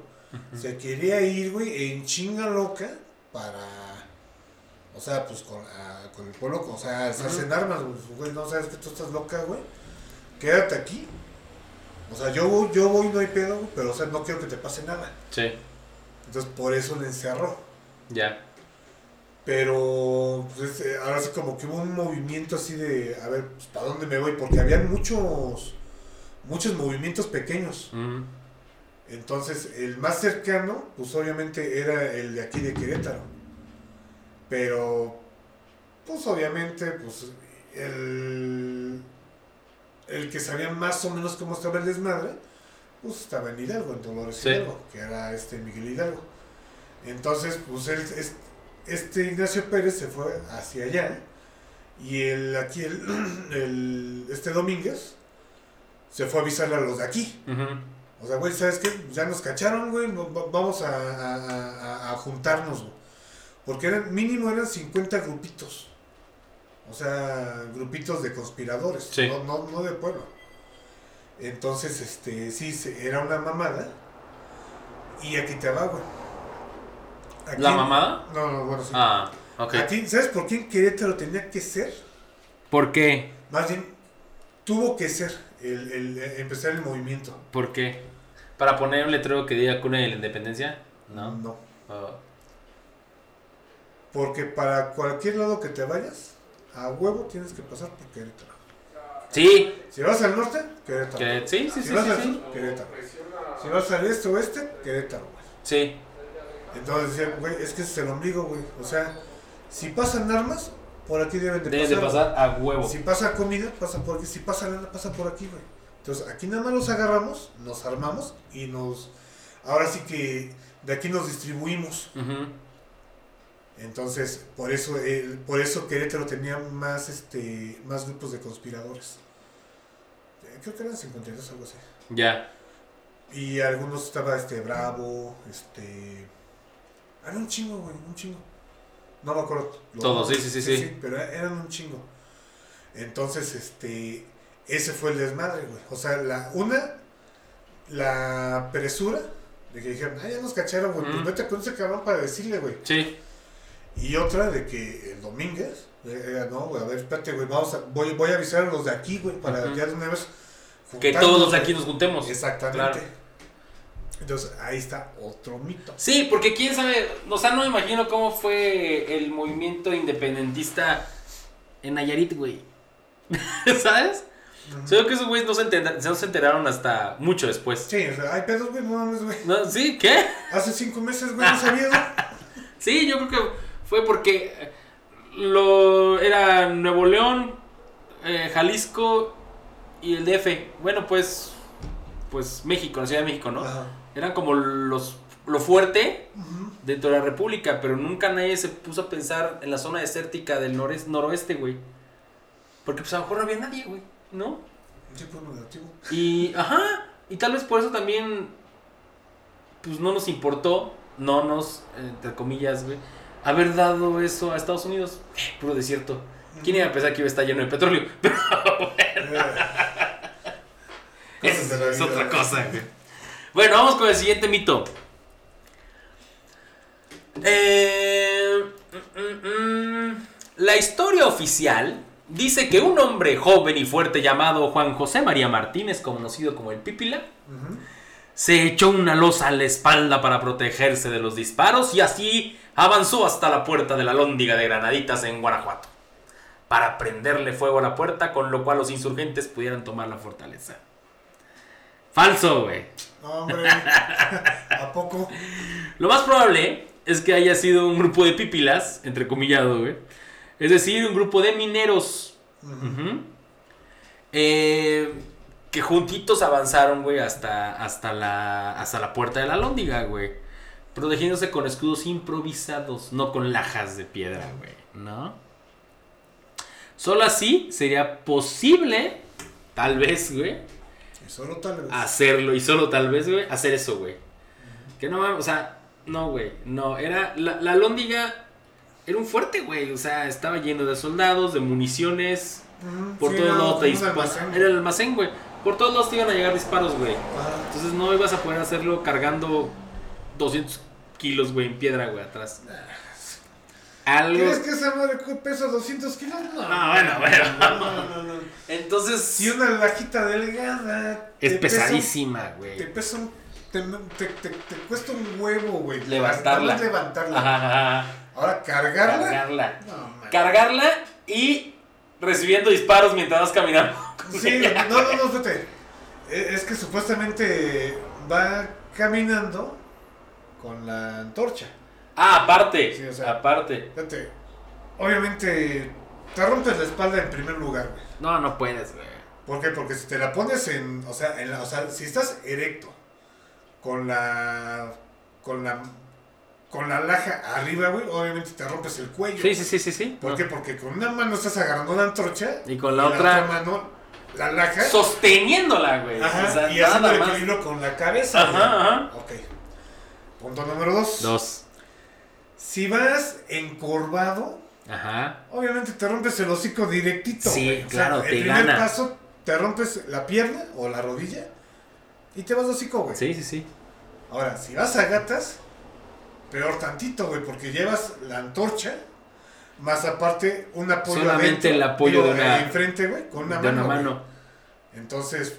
Se quería ir, güey, en chinga loca para, o sea, pues con, ah, con el pueblo, o sea, alzarse en armas. Güey, no sabes que tú estás loca, güey. Quédate aquí. O sea, yo, voy- yo voy, no hay pedo, pero, o sea, no quiero que te pase nada. Sí, Entonces, por eso le encerró. ya. Pero pues, eh, ahora sí como que hubo un movimiento así de, a ver, pues, ¿para dónde me voy? Porque habían muchos, muchos movimientos pequeños. Entonces, el más cercano, pues obviamente era el de aquí de Querétaro. Pero, pues obviamente, pues el, el que sabía más o menos cómo estaba el desmadre, pues estaba en Hidalgo, en Dolores Sí. Hidalgo, que era este Miguel Hidalgo. Entonces, pues él, es- este Ignacio Pérez se fue hacia allá y el aquí el, el- este Domínguez se fue a avisarle a los de aquí. O sea, güey, ¿sabes qué? Ya nos cacharon, güey, vamos a, a- a- a juntarnos, güey. Porque eran, mínimo eran 50 grupitos. O sea, grupitos de conspiradores, Sí. no, no, no de pueblo. Entonces, este, sí, se- era una mamada. Y aquí te va, güey. Aquí- ¿La mamada? No, no, bueno, sí. Ah, ok. Aquí, ¿sabes por qué en Querétaro tenía que ser? ¿Por qué? Más bien, tuvo que ser el, el- el empezar el movimiento. ¿Por qué? ¿Para poner un letrero que diga cuna de la independencia? No. No. Oh. Porque para cualquier lado que te vayas, a huevo tienes que pasar por Querétaro. Sí. Si vas al norte, Querétaro. que- sí, sí, si sí, vas sí, al sí. sur, Querétaro. Si vas al este oeste, Querétaro, güey. Sí. Entonces güey, es que ese es el ombligo, güey. O sea, si pasan armas, por aquí deben de Debes de pasar. pasar a huevo. Si pasa comida, pasa por aquí. Si pasa lana, pasa por aquí, güey. Entonces, aquí nada más los agarramos, nos armamos y nos. Ahora sí que de aquí nos distribuimos. Ujú. Entonces, por eso, eh, por eso Querétaro tenía más, este, más grupos de conspiradores. Eh, Creo que eran 52, algo así. Ya. Y algunos estaba este Bravo, este. Era un chingo, güey, un chingo. No me acuerdo. Todos, sí, sí, sí, sí. Pero eran un chingo. Entonces, este. Ese fue el desmadre, güey. O sea, la. Una, la presura de que dijeron, ah, ya nos cacharon, güey. Pues Ujú. vete con ese cabrón para decirle, güey. Sí. Y otra de que el Domínguez, eh, no, güey, a ver, espérate, güey, vamos a, voy, voy a avisar a los de aquí, güey, para Ujú. ya de una vez. Que todos los de aquí nos juntemos. Exactamente. Claro. Entonces, ahí está otro mito. Sí, porque quién sabe, o sea, no me imagino cómo fue el movimiento independentista en Nayarit, güey. ¿Sabes? Ujú. Creo que esos güeyes no no se enteraron hasta mucho después. Sí, o sea, hay pedos, güey, no mames, güey. No, ¿Sí? ¿Qué? Hace cinco meses, güey, no sabía. Sí, yo creo que fue porque eh, lo era Nuevo León, eh, Jalisco y el DF. Bueno, pues pues México, la Ciudad de México, ¿no? Ajá. Eran como los lo fuerte dentro de la República, pero nunca nadie se puso a pensar en la zona desértica del nores- noroeste, güey. Porque pues a lo mejor no había nadie, güey, ¿no? Sí, negativo. Y, ajá, y tal vez por eso también, pues no nos importó, no nos, entre comillas, güey, haber dado eso a Estados Unidos. Eh, Puro desierto. ¿Quién iba a pensar que iba a estar lleno de petróleo? De la es vida, otra cosa, güey. Bueno, vamos con el siguiente mito. Eh, mm, mm, mm. la historia oficial dice que un hombre joven y fuerte llamado Juan José María Martínez, conocido como el Pípila, Ujú. se echó una losa a la espalda para protegerse de los disparos y así avanzó hasta la puerta de la lóndiga de Granaditas en Guanajuato, para prenderle fuego a la puerta, con lo cual los insurgentes pudieran tomar la fortaleza. Falso, güey. No, hombre. ¿A poco? Lo más probable es que haya sido un grupo de pipilas, entrecomillado, güey. Es decir, un grupo de mineros. Eh, que juntitos avanzaron, güey, hasta, hasta, la, hasta la puerta de la lóndiga, güey. Protegiéndose con escudos improvisados, no con lajas de piedra, güey, ¿no? Solo así sería posible, tal vez, güey, Y solo tal vez. hacerlo. Y solo tal vez, güey, hacer eso, güey. Que no mames, o sea, no, güey, no. Era, la, la lóndiga era un fuerte, güey. O sea, estaba lleno de soldados, de municiones. Por Sí, todos lados te almacén. Era el almacén, güey. Por todos lados te iban a llegar disparos, güey. Entonces no ibas a poder hacerlo cargando 200 kilos, güey, en piedra, güey, atrás. Algo. ¿Crees que esa madre pesa 200 kilos? No. No, bueno, bueno. No, no, no, no. Entonces. Si una lajita delgada. es te pesadísima, Te güey. pesa un. Te, te, te, te cuesta un huevo, güey. Levantarla. Levantarla. Ajá. Ahora, cargarla. Cargarla. Cargarla y recibiendo disparos mientras vas caminando. Sí, no, no, no, espérate. Eh, Es que supuestamente va caminando con la antorcha. Ah, aparte. Sí, o sea. aparte. Espérate. Obviamente, te rompes la espalda en primer lugar, güey. No, no puedes, güey. ¿Por qué? Porque si te la pones en, o sea, en la, o sea, si estás erecto con la, con la, con la laja arriba, güey, obviamente te rompes el cuello. Sí, sí, sí, sí, sí. ¿Por qué? Porque con una mano estás agarrando la antorcha Y con la otra- mano la laja. Sosteniéndola, güey. Ajá, O sea, y haciendo el equilibrio con la cabeza. Ajá, güey. ajá. Ok. Punto número dos. Dos. Si vas encorvado, Ajá. obviamente te rompes el hocico directito. Sí, güey. O sea, claro, el te primer gana. paso, te rompes la pierna o la rodilla y te vas de hocico, güey. Sí, sí, sí. Ahora, si vas a gatas, peor tantito, güey, porque llevas la antorcha, más aparte un apoyo Solamente adentro, el apoyo digo, de una- enfrente, güey, con una de mano. una güey. mano. Entonces,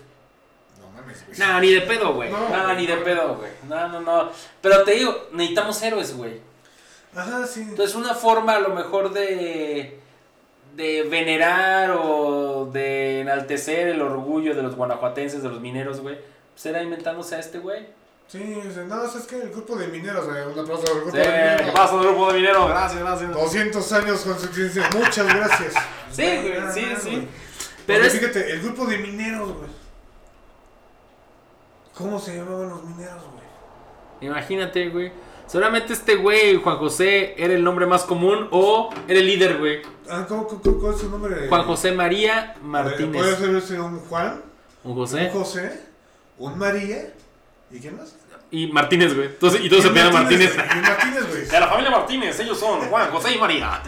no ni de pedo, güey. No, ni de pedo, güey. No, no, no. Pero te digo, necesitamos héroes, güey. Ajá, sí. Entonces, una forma a lo mejor de. de venerar o de enaltecer el orgullo de los guanajuatenses, de los mineros, güey, será inventándose a este güey. Sí, dice, no, es que el grupo de mineros, güey, un aplauso al grupo Sí, de ¿qué mineros. pasa, grupo de mineros? Gracias, gracias. 200 años con su existencia, muchas gracias. Sí, güey, sí, más, sí. Pero Porque es. fíjate, el grupo de mineros, güey. ¿Cómo se llamaban los mineros, güey? Imagínate, güey. Seguramente este güey, Juan José, era el nombre más común o era el líder, güey. Ah, ¿cómo, cómo, cómo- cuál es su nombre? Juan José María Martínez. Puede ser ese un Juan, Un un José José, un María, ¿y quién más? y Martínez, güey. Entonces, y todos se Y piden Martínez. Y Martínez, güey. De la familia Martínez, ellos son Juan, José y María.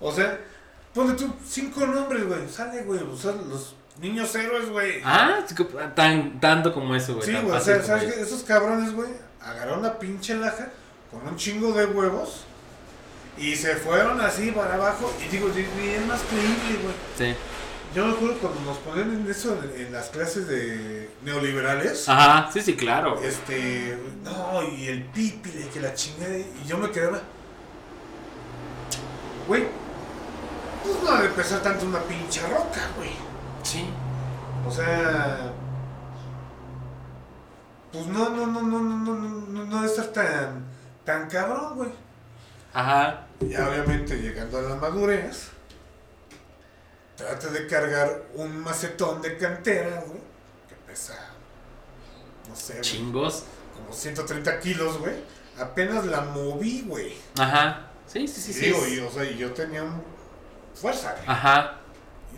O sea, ponle tú cinco nombres, güey. Sale, güey. O sea, los niños héroes, güey. Ah, tan, tanto como eso, güey. Sí, güey. O sea, ¿sabes qué? Esos cabrones, güey, agarraron una pinche laja con un chingo de huevos y se fueron así para abajo. Y digo, y es más creíble, güey. Sí. Yo me acuerdo cuando nos ponían en eso en, en las clases de neoliberales. Ajá, sí, sí, claro. Este, no, y el pípile, que la chingada. Y yo me quedaba, güey, pues no debe pesar tanto una pinche roca, güey. Sí. O sea. Pues no, no, no, no, no, no, no, estar tan, tan cabrón, güey. Ajá. Ya obviamente llegando a la madurez, trata de cargar un macetón de cantera, güey, que pesa, no sé, chingos. Güey, como 130 kilos, güey. Apenas la moví, güey. Ajá. Sí, sí, sí, sí. Digo, o sea, y yo tenía fuerza, güey. Ajá.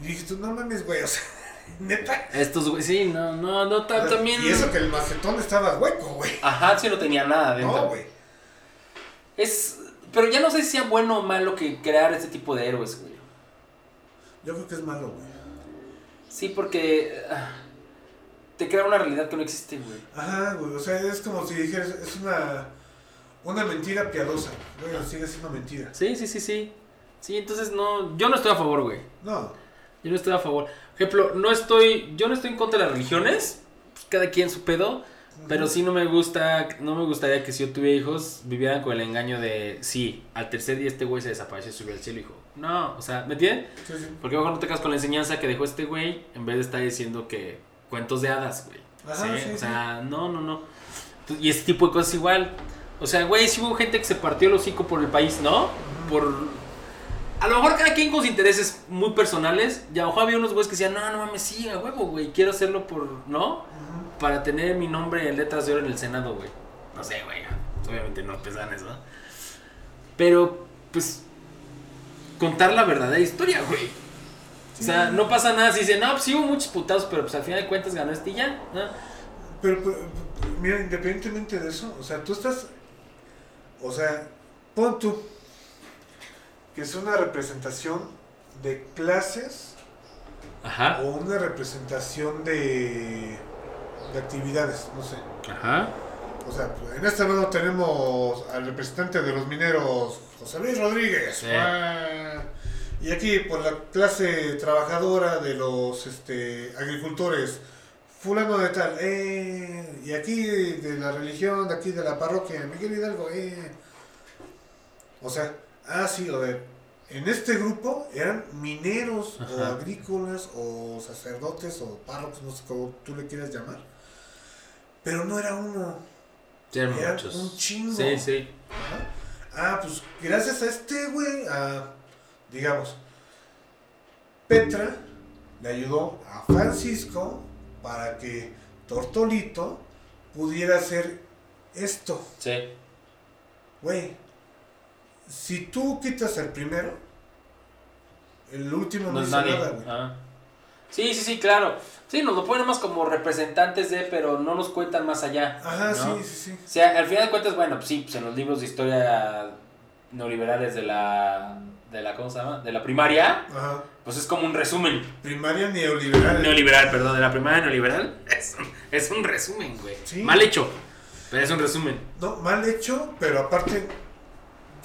Y dije, tú no mames, güey, o sea, neta. Estos, güey, sí, no, no, no, ta- también. Y eso que el macetón estaba hueco, güey. Ajá, sí, no tenía nada dentro. No, güey. Es. Pero ya no sé si sea bueno o malo que crear este tipo de héroes, güey. Yo creo que es malo, güey. Sí, porque. ah, te crea una realidad que no existe, güey. Ajá, güey. O sea, es como si dijeras, es una, una mentira piadosa. Güey, sigue siendo mentira. Sí, sí, sí, sí. Sí, entonces no. Yo no estoy a favor, güey. No. Yo no estoy a favor. Ejemplo, no estoy. Yo no estoy en contra de las religiones. Pues cada quien su pedo. Pero sí no me gusta. No me gustaría que si yo tuviera hijos. Vivieran con el engaño de. Sí, al tercer día este güey se desapareció y subió al cielo, hijo. No, o sea, ¿me entiendes? Sí, sí. Porque mejor no te quedas con la enseñanza que dejó este güey. En vez de estar diciendo que. Cuentos de hadas, güey. Ajá, ¿Sí? o sea, no, no, no. Entonces, Y ese tipo de cosas igual. O sea, güey, si hubo gente que se partió el hocico por el país, ¿no? Por. A lo mejor cada quien con sus intereses muy personales. Y a lo mejor había unos güeyes que decían, no, no mames, sí, a huevo, güey. Quiero hacerlo por. ¿No? Para tener mi nombre en letras de oro en el Senado, güey. No sé, güey. Obviamente no pesan eso, ¿no? Pero, pues. Contar la verdadera historia, güey. O sea, no pasa nada si dicen, no, pues sí hubo muchos putados, pero pues al final de cuentas ganó este y ya, ¿no? Pero, pero, pero, mira, independientemente de eso, o sea, tú estás. O sea, pon tú. Que es una representación de clases Ajá. o una representación de. de actividades, no sé. Ajá. O sea, en este lado tenemos al representante de los mineros, José Luis Rodríguez. Sí. Ah. Y aquí por la clase trabajadora de los este, agricultores, fulano de tal. Eh. Y aquí de la religión, de aquí de la parroquia, Miguel Hidalgo. Eh. O sea, ah, sí, a ver. En este grupo eran mineros o agrícolas o sacerdotes o párrocos, no sé cómo tú le quieras llamar. Pero no era uno. Sí, eran Eran muchos. un chingo. Sí, sí. Ajá. Ah, pues gracias a este güey, a, digamos, Petra le ayudó a Francisco para que Tortolito pudiera hacer esto. Sí. Güey, si tú quitas el primero, el último no, No es nadie. nada, güey. Ah. Sí, sí, sí, claro. Sí, nos lo ponen más como representantes de, pero no nos cuentan más allá. Ajá, ¿no? sí, sí, sí. O sea, al final de cuentas, bueno, pues sí, pues en los libros de historia neoliberales de la, de la, ¿cómo se llama? De la primaria, Ajá. pues es como un resumen. Primaria neoliberal. Neoliberal, perdón, de la primaria neoliberal. Es es un resumen, güey. Sí. Mal hecho, pero es un resumen. No, mal hecho, pero aparte.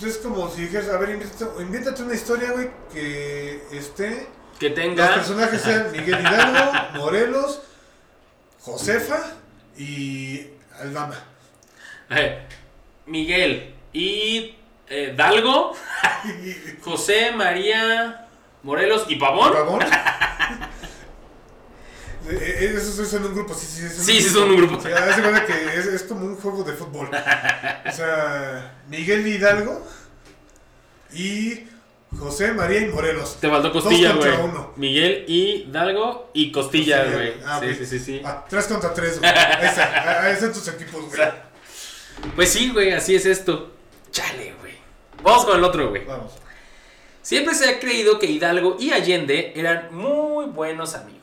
Es como si dijeras, a ver, invéntate una historia, güey, que esté. Que Los tenga... personajes sean Miguel Hidalgo, Morelos, Josefa y Aldama. Eh, Miguel y eh, Dalgo, José, María, Morelos y Pavón. ¿Pavón? Eh, eh, Esos son un grupo, sí, sí. es Sí, sí, son un grupo. Sí, cuenta que es, es como un juego de fútbol. O sea, Miguel Hidalgo y José, María y Morelos. Te faltó Costilla, güey. Miguel y Dalgo y Costilla, güey. ah, sí, sí, sí, sí. Ah, tres contra tres, güey. Esa, esos son tus equipos, güey. Pues sí, güey, así es esto. Chale, güey. Vamos con el otro, güey. Vamos. Siempre se ha creído que Hidalgo y Allende eran muy buenos amigos.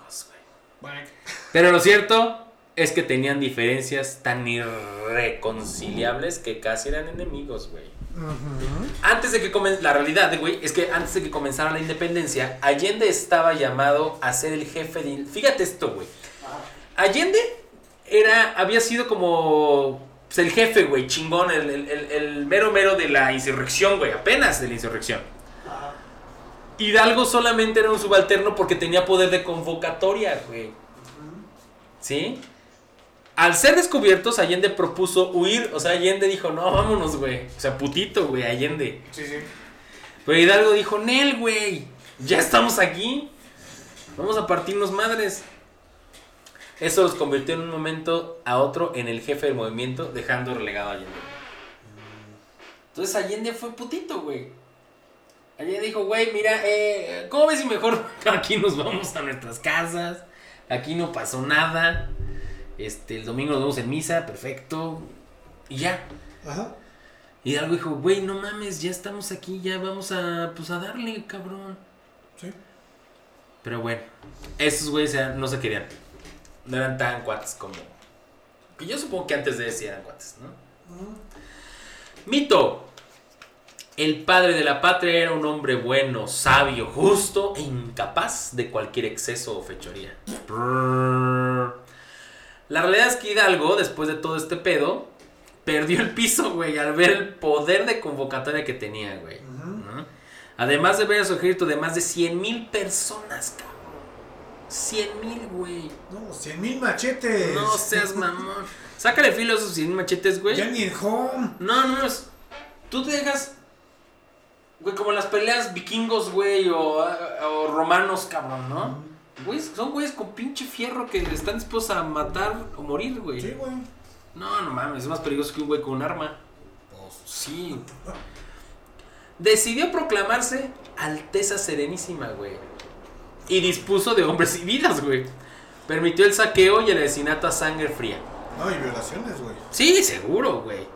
Pero lo cierto es que tenían diferencias tan irreconciliables que casi eran enemigos, güey. Antes de que comenzara, la realidad, güey, es que antes de que comenzara la independencia, Allende estaba llamado a ser el jefe de... Fíjate esto, güey. Allende era, había sido como pues, el jefe, güey, chingón, el, el- el- el mero mero de la insurrección, güey, apenas de la insurrección. Hidalgo solamente era un subalterno porque tenía poder de convocatoria, güey. ¿Sí? Al ser descubiertos, Allende propuso huir. O sea, Allende dijo, no, vámonos, güey. O sea, putito, güey, Allende. Sí, sí. Pero Hidalgo dijo, Nel, güey. Ya estamos aquí. Vamos a partirnos madres. Eso los convirtió en un momento a otro en el jefe del movimiento, dejando relegado a Allende. Entonces Allende fue putito, güey. Allende dijo, güey, mira, eh, ¿cómo ves si mejor aquí nos vamos a nuestras casas? Aquí no pasó nada. Este, el domingo nos vemos en misa, perfecto. Y ya. Ajá. Y algo dijo, güey, no mames, ya estamos aquí, ya vamos a, pues a darle, cabrón. Sí. Pero bueno, esos güeyes no se querían. No eran tan cuates como... Que yo supongo que antes de ese eran cuates, ¿no? Mito. El padre de la patria era un hombre bueno, sabio, justo e incapaz de cualquier exceso o fechoría. La realidad es que Hidalgo, después de todo este pedo, perdió el piso, güey, al ver el poder de convocatoria que tenía, güey. ¿no? Además de ver a su ejército de más de 100 mil personas, cabrón. 100 mil, güey. No, 100 mil machetes. No seas mamón. Sácale filo a esos 100 mil machetes, güey. Ya ni en home. No, no, es- tú te dejas, güey, como las peleas vikingos, güey, o, o romanos, cabrón, ¿no? Güey, son güeyes con pinche fierro que están dispuestos a matar o morir, güey. Sí, güey. No, no mames, es más peligroso que un güey con un arma. Pues, Sí. Decidió proclamarse Alteza Serenísima, güey. Y dispuso de hombres y vidas, güey. Permitió el saqueo y el asesinato a sangre fría. no, y violaciones, güey. Sí, seguro, güey.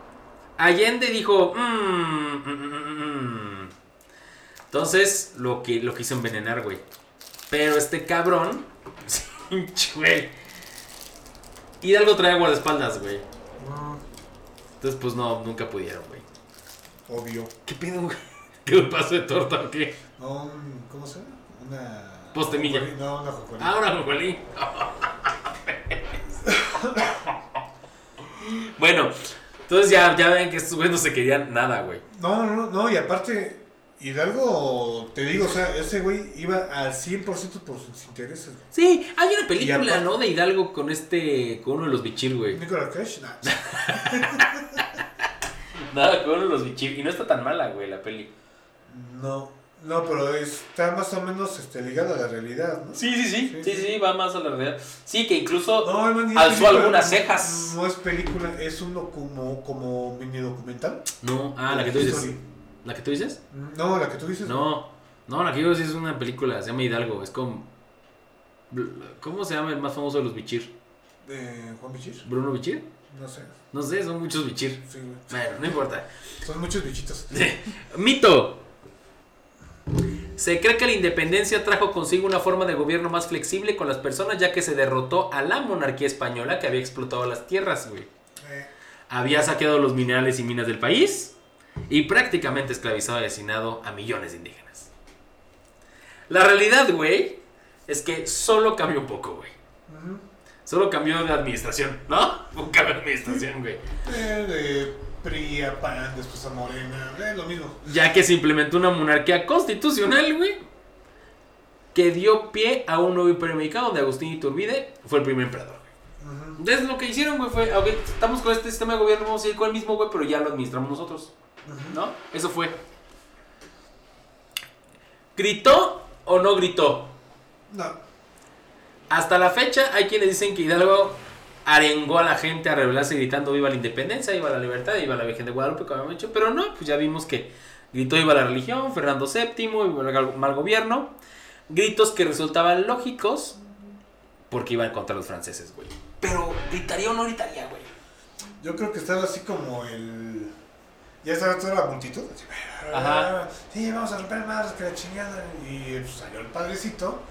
Allende dijo, "Mm, mm, mm, mm, mm". Entonces, lo que lo quiso envenenar, güey. Pero este cabrón, güey. Hidalgo trae guardaespaldas, güey. Entonces, pues no, nunca pudieron, güey. Obvio. ¿Qué pedo, güey? ¿Qué un paso de torta o qué? No, ¿cómo se llama? Una. Postemilla. jocolí- No, una jocolí. Ahora, Jolín. bueno, entonces ya, ya ven que estos güeyes no se querían nada, güey. No, no, no, y aparte, Hidalgo, te digo, o sea, ese güey iba al 100% por sus intereses. güey. Sí, hay una película, aparte- ¿no? De Hidalgo con este, con uno de los bichir, güey. Nicolas Cage, nah. Nada, con uno de los bichir. Y no está tan mala, güey, la peli. No, no, pero está más o menos este, ligado a la realidad, ¿no? Sí, sí, sí. Sí, Sí, sí, sí. va más a la realidad. Sí, que incluso No, hermano, alzó película, algunas no- cejas. No es película, es uno como, como mini documental. No, ah, la que tú dices. ¿La que tú dices? No, la que tú dices. No, no, la que yo digo es una película, se llama Hidalgo, es con... ¿Cómo se llama el más famoso de los bichir? ¿De Juan Bichir? ¿Bruno Bichir? No sé. No sé, son muchos bichir. Sí, güey. Bueno, no importa. Son muchos bichitos. Mito. Se cree que la independencia trajo consigo una forma de gobierno más flexible con las personas, ya que se derrotó a la monarquía española que había explotado las tierras, güey. Eh, Había saqueado los minerales y minas del país y prácticamente esclavizado y asesinado a millones de indígenas. La realidad, güey, es que solo cambió un poco, güey. Solo cambió de administración, ¿no? Un cambio de administración, güey. Eh, de PRI a PAN, después a Morena, eh, lo mismo. Ya que se implementó una monarquía constitucional, güey. Que dio pie a un nuevo imperio mexicano donde Agustín Iturbide fue el primer emperador. Entonces lo que hicieron, güey, fue, ok, estamos con este sistema de gobierno, vamos a ir con el mismo, güey, pero ya lo administramos nosotros. ¿No? Eso fue. ¿Gritó o no gritó? No. Hasta la fecha hay quienes dicen que Hidalgo arengó a la gente a rebelarse gritando viva la independencia, viva la libertad, viva la Virgen de Guadalupe, como habíamos dicho, pero no, pues ya vimos que gritó viva la religión, Fernando VII, viva el mal gobierno, gritos que resultaban lógicos porque iban contra los franceses, güey. Pero gritaría o no gritaría, güey. Yo creo que estaba así como el. Ya estaba toda la multitud. así, Ajá. Sí, vamos a romper más que la chingada. Y pues, salió el padrecito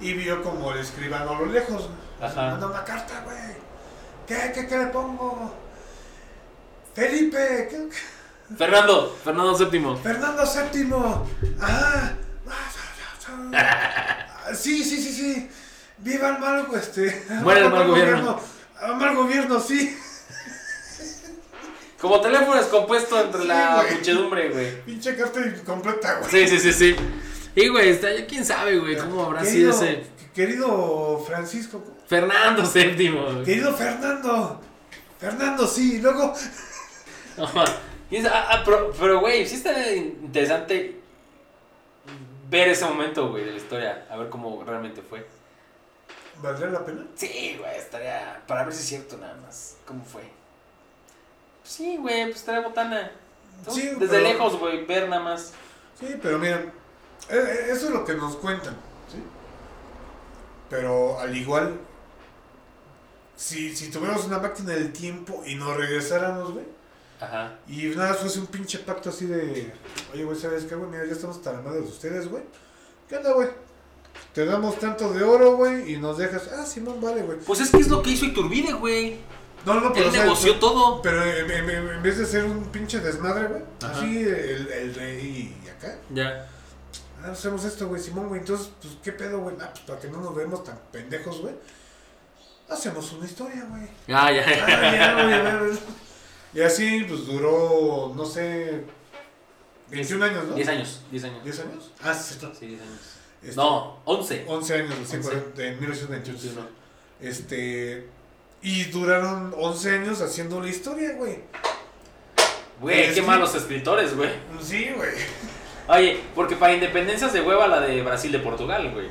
y vio como el escribano a lo lejos. Ajá. Manda una carta, güey. ¿Qué, qué, qué le pongo? Felipe, ¿qué? Fernando, Fernando VII. Fernando VII. Ah, sí, sí, sí, sí. Viva el mal, este. Muere el mal gobierno. Ah, Mal gobierno, sí. Como teléfono descompuesto entre Sí, la güey. muchedumbre, güey. Pinche carta completa, güey. Sí, sí, sí, sí. Y, güey, está, quién sabe, güey, cómo habrá Querido- sido ese. Querido Francisco, Fernando VII. querido Fernando, Fernando, sí, luego, ah, ah, pero, pero, güey, sí está interesante ver ese momento, güey, de la historia. A ver cómo realmente fue. ¿valdría la pena? Sí, güey, estaría. Para ver si es cierto nada más. ¿Cómo fue? Sí, güey, pues estaría botana. Sí, Desde pero- lejos, güey, ver nada más. Sí, pero mira, eh, eh, eso es lo que nos cuentan, ¿sí? Pero al igual, si, si tuviéramos una máquina del tiempo y nos regresáramos, güey, Ajá. y nada, fuese un pinche pacto así de, oye, güey, ¿sabes qué, güey? Mira, ya estamos tan madres de ustedes, güey. ¿Qué onda, güey? Te damos tanto de oro, güey, y nos dejas, ah, Simón, vale, güey. Pues es que es lo que hizo Iturbide, güey. No, no, pero Él o sea, negoció pero- todo. Pero en, en- en- en vez de ser un pinche desmadre, güey, así el, el rey y acá, Ya. ah, hacemos esto, güey, Simón, güey, entonces, pues, ¿qué pedo, güey? Ah, pues, para que no nos veamos tan pendejos, güey, hacemos una historia, güey. Ah, ya. Ah, ya, güey, ver. Y así, pues, duró, no sé, 21 años, ¿no? 10 años, 10 años. ¿10 años? Ah, sí. Sí, 10 años. Este, No, 11. 11 años, sí, 11. por- en 1921. 21. Este, y duraron 11 años haciendo la historia, güey. Güey, qué que- malos escritores, güey. Sí, güey. Oye, porque para independencia se hueva la de Brasil de Portugal, güey.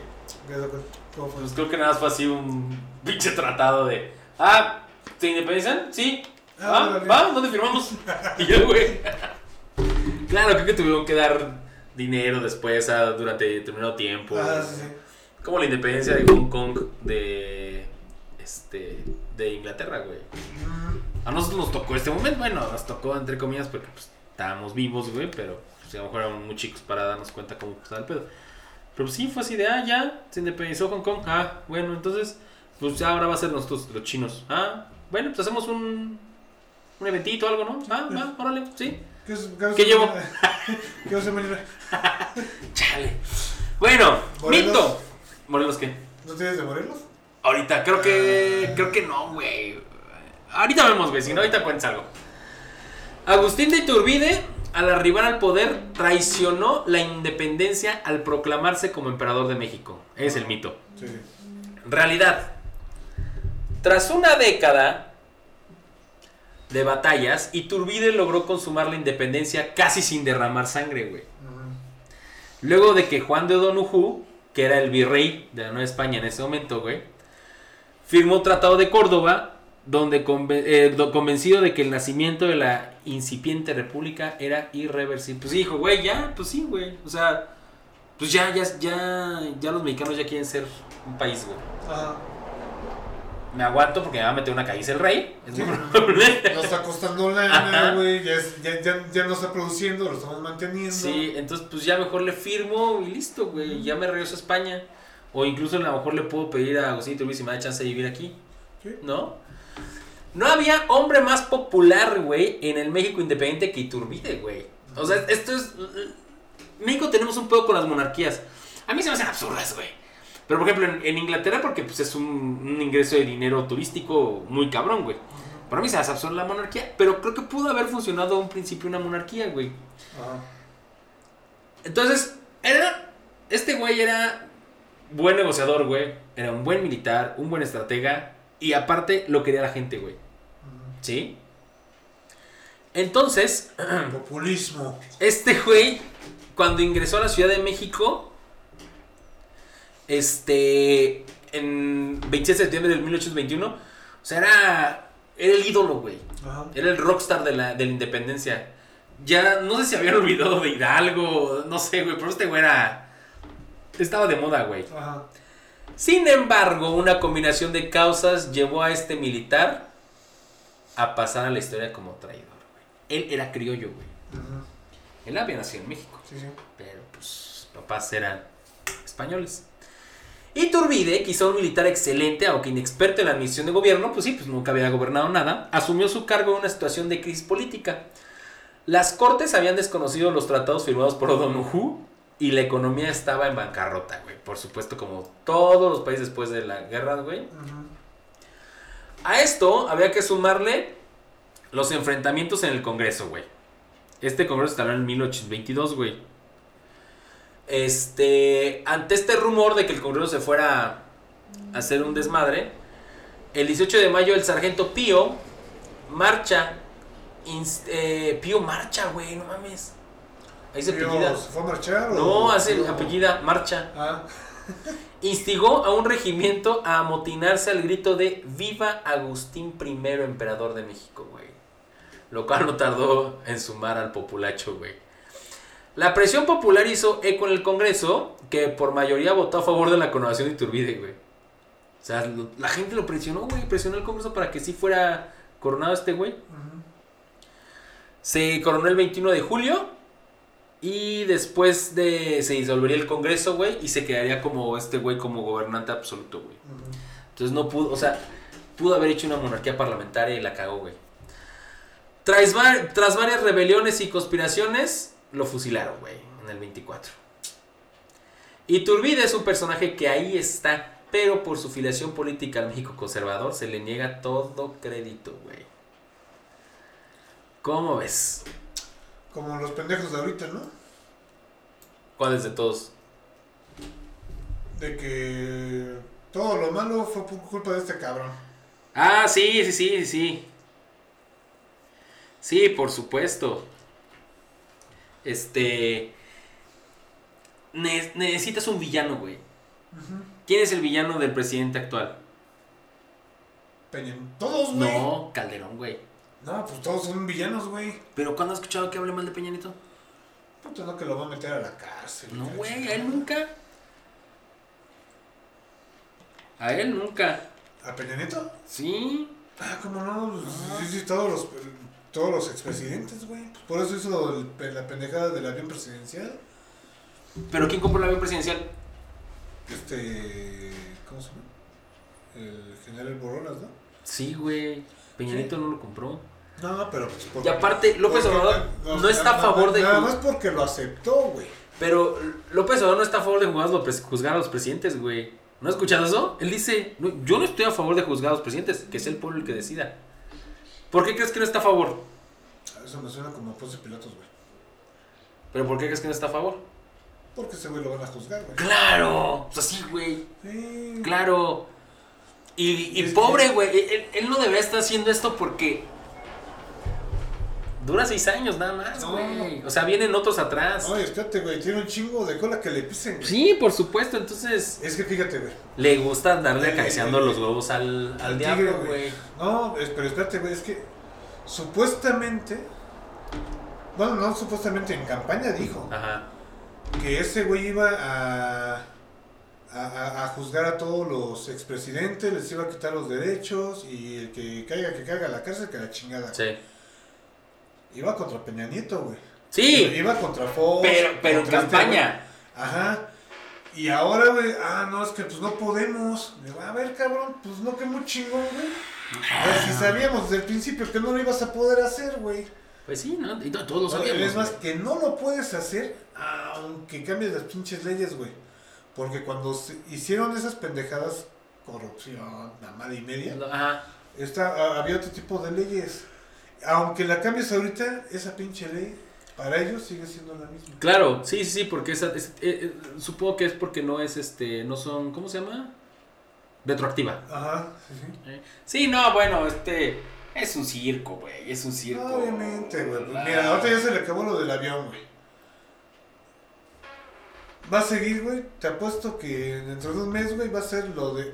¿Cómo fue? Pues creo que nada más fue así un pinche tratado de. Ah, ¿se independizan? Sí. Ah, ¿Va? ¿Va? ¿Dónde firmamos? Y yo, güey. Claro, creo que tuvieron que dar dinero después ah, durante determinado tiempo. Ah, sí, sí. Como la independencia de Hong Kong de. Este. de Inglaterra, güey. A nosotros nos tocó este momento, bueno, nos tocó entre comillas porque pues estábamos vivos, güey, pero pues, a lo mejor éramos muy chicos para darnos cuenta cómo estaba el pedo. Pero pues, sí, fue así de, ah, ya, se independizó Hong Kong, ah, bueno, entonces, pues ya ahora va a ser nosotros los chinos, ah, bueno, pues hacemos un, un eventito, algo, ¿no? Ah, va, órale, sí, ¿Qué, qué, ¿Qué llevo? ¿Qué vas a mañana? chale. Bueno, Morelos. mito. ¿Morelos qué? ¿No tienes de Morelos? Ahorita, creo que. Creo que no, güey. Ahorita vemos, güey. Si no, ahorita cuentas algo. Agustín de Iturbide, al arribar al poder, traicionó la independencia al proclamarse como emperador de México. Es el mito. Sí. Realidad. Tras una década de batallas, Iturbide logró consumar la independencia casi sin derramar sangre, güey. Luego de que Juan de O'Donoghue, que era el virrey de la Nueva España en ese momento, güey, firmó un tratado de Córdoba donde conven- eh, do- convencido de que el nacimiento de la incipiente república era irreversible. Pues dijo, güey, ya, pues sí, güey. O sea, pues ya, ya, ya, ya los mexicanos ya quieren ser un país, güey. Ajá. me aguanto porque me va a meter una caída el rey. Es Sí. muy probable. No está costando lana, güey. Ya, ya, ya, ya no está produciendo, lo estamos manteniendo. Sí, entonces pues ya mejor le firmo y listo, güey. Ya me regreso a España. O incluso a lo mejor le puedo pedir a Agustín Iturbide si me da chance de vivir aquí. Sí. ¿No? No había hombre más popular, güey, en el México independiente que Iturbide, güey. O sea, esto es... México tenemos un pedo con las monarquías. A mí se me hacen absurdas, güey. Pero por ejemplo, en, en Inglaterra, porque pues es un, un ingreso de dinero turístico muy cabrón, güey. Para mí se hace absurda la monarquía, pero creo que pudo haber funcionado a un principio una monarquía, güey. Ajá. Entonces, era. Este güey era buen negociador, güey. Era un buen militar, un buen estratega. Y aparte lo quería la gente, güey. ¿Sí? Entonces, Populismo. este güey, cuando ingresó a la Ciudad de México, este. En 27 de septiembre del 1821, o sea, era. Era el ídolo, güey. Ajá. Era el rockstar de la, de la independencia. Ya, no sé si habían olvidado de Hidalgo, no sé, güey, pero este güey era... Estaba de moda, güey. Ajá. Sin embargo, una combinación de causas llevó a este militar a pasar a la historia como traidor, güey. Él era criollo, güey. Ajá. Él había nacido en México, Sí, sí. pero pues sus papás eran españoles. Iturbide, quizá un militar excelente, aunque inexperto en la administración de gobierno, pues sí, pues nunca había gobernado nada, asumió su cargo en una situación de crisis política. Las cortes habían desconocido los tratados firmados por O'Donoghue y la economía estaba en bancarrota, güey. Por supuesto, como todos los países después de la guerra, güey. A esto había que sumarle los enfrentamientos en el Congreso, güey. Este Congreso estará en 1822, güey. Este, ante este rumor de que el Congreso se fuera a hacer un desmadre, el 18 de mayo el sargento Pío marcha. inst- eh, Pío marcha, güey, no mames. Ahí se apellida. ¿Se fue a marchar? No, hace o- apellida, marcha Ah, instigó a un regimiento a amotinarse al grito de Viva Agustín I, emperador de México, güey. Lo cual no tardó en sumar al populacho, güey. La presión popular hizo eco en el Congreso, que por mayoría votó a favor de la coronación de Iturbide, güey. O sea, lo- la gente lo presionó, güey. Presionó el Congreso para que sí fuera coronado este güey. Se coronó el 21 de julio. Y después de. Se disolvería el Congreso, güey. Y se quedaría como este güey como gobernante absoluto, güey. Entonces no pudo. O sea, pudo haber hecho una monarquía parlamentaria y la cagó, güey. Tras varias rebeliones y conspiraciones, lo fusilaron, güey. En el 24. Iturbide es un personaje que ahí está. Pero por su filiación política al México conservador se le niega todo crédito, güey. ¿Cómo ves? Como los pendejos de ahorita, ¿no? ¿Cuáles de todos? De que todo lo malo fue por culpa de este cabrón. Ah, sí, sí, sí, sí. Sí, por supuesto. Este. ne- necesitas un villano, güey. ¿Quién es el villano del presidente actual? Peña. Todos, güey. No, Calderón, güey. Pues todos son villanos, güey. ¿Pero cuándo has escuchado que hable mal de Peñanito? Puta, no que lo va a meter a la cárcel. No, güey, a él nunca. A él nunca. ¿A Peña Nieto? Sí. Ah, ¿cómo no? Pues, Ah. Sí, sí, todos los, todos los expresidentes, güey. Pues por eso hizo el la pendejada del avión presidencial. ¿Pero quién compró el avión presidencial? Este. ¿Cómo se llama? El general Borolas, ¿no? Sí, güey. Peñanito Sí. no lo compró. No, pero pues Y aparte, López porque- Obrador no está a favor de... Nada más porque lo aceptó, güey. Pero López Obrador no está a favor de juzgar a los, a presidentes, güey. ¿No has escuchado eso? Él dice, "No, yo no estoy a favor de juzgar a los presidentes, que es el pueblo el que decida. ¿Por qué crees que no está a favor? Eso me suena como Ponce Pilatos, güey. ¿Pero por qué crees que no está a favor? Porque ese güey lo van a juzgar, güey. ¡Claro! O sea, sí, güey. Sí. Claro. Y, y pobre, güey. Él, él no debería estar haciendo esto porque... Dura seis años nada más, No. güey. O sea, vienen otros atrás. Oye, espérate, güey. Tiene un chingo de cola que le pisen. Sí, por supuesto. Entonces, Es que fíjate, güey. le gusta andarle acariciando el- los huevos al, al al diablo, güey. No, pero espérate, güey. Es que supuestamente. Bueno, no supuestamente, en campaña dijo Ajá. que ese güey iba a a, a- a juzgar a todos los expresidentes, les iba a quitar los derechos y el que caiga, que caiga a la cárcel, que la chingada. Sí. Iba contra Peña Nieto, güey. Sí, Iba contra Fox. pero, pero contra este campaña. Ajá. Y ahora, güey, ah, no, es que pues no podemos. Digo, a ver, cabrón, pues no, que muy chingón, güey. A ver, si sabíamos desde el principio que no lo ibas a poder hacer, güey. Pues sí, ¿no? Y to- todos lo sabíamos. Es más, güey. que no lo puedes hacer aunque cambies las pinches leyes, güey. Porque cuando se hicieron esas pendejadas, corrupción, mamada y media, Ajá. esta, a- había otro tipo de leyes. Aunque la cambies ahorita, esa pinche ley, para ellos sigue siendo la misma. Claro, sí, sí, sí, porque esa, es- eh, eh, supongo que es porque no es este, no son, ¿cómo se llama? Retroactiva. Ajá, sí, sí. ¿eh? Sí, no, bueno, este, es un circo, güey, es un circo. Obviamente, güey. Pues mira, ahorita ya se le acabó lo del avión, güey. Va a seguir, güey. Te apuesto que dentro de un mes, güey, va a ser lo de.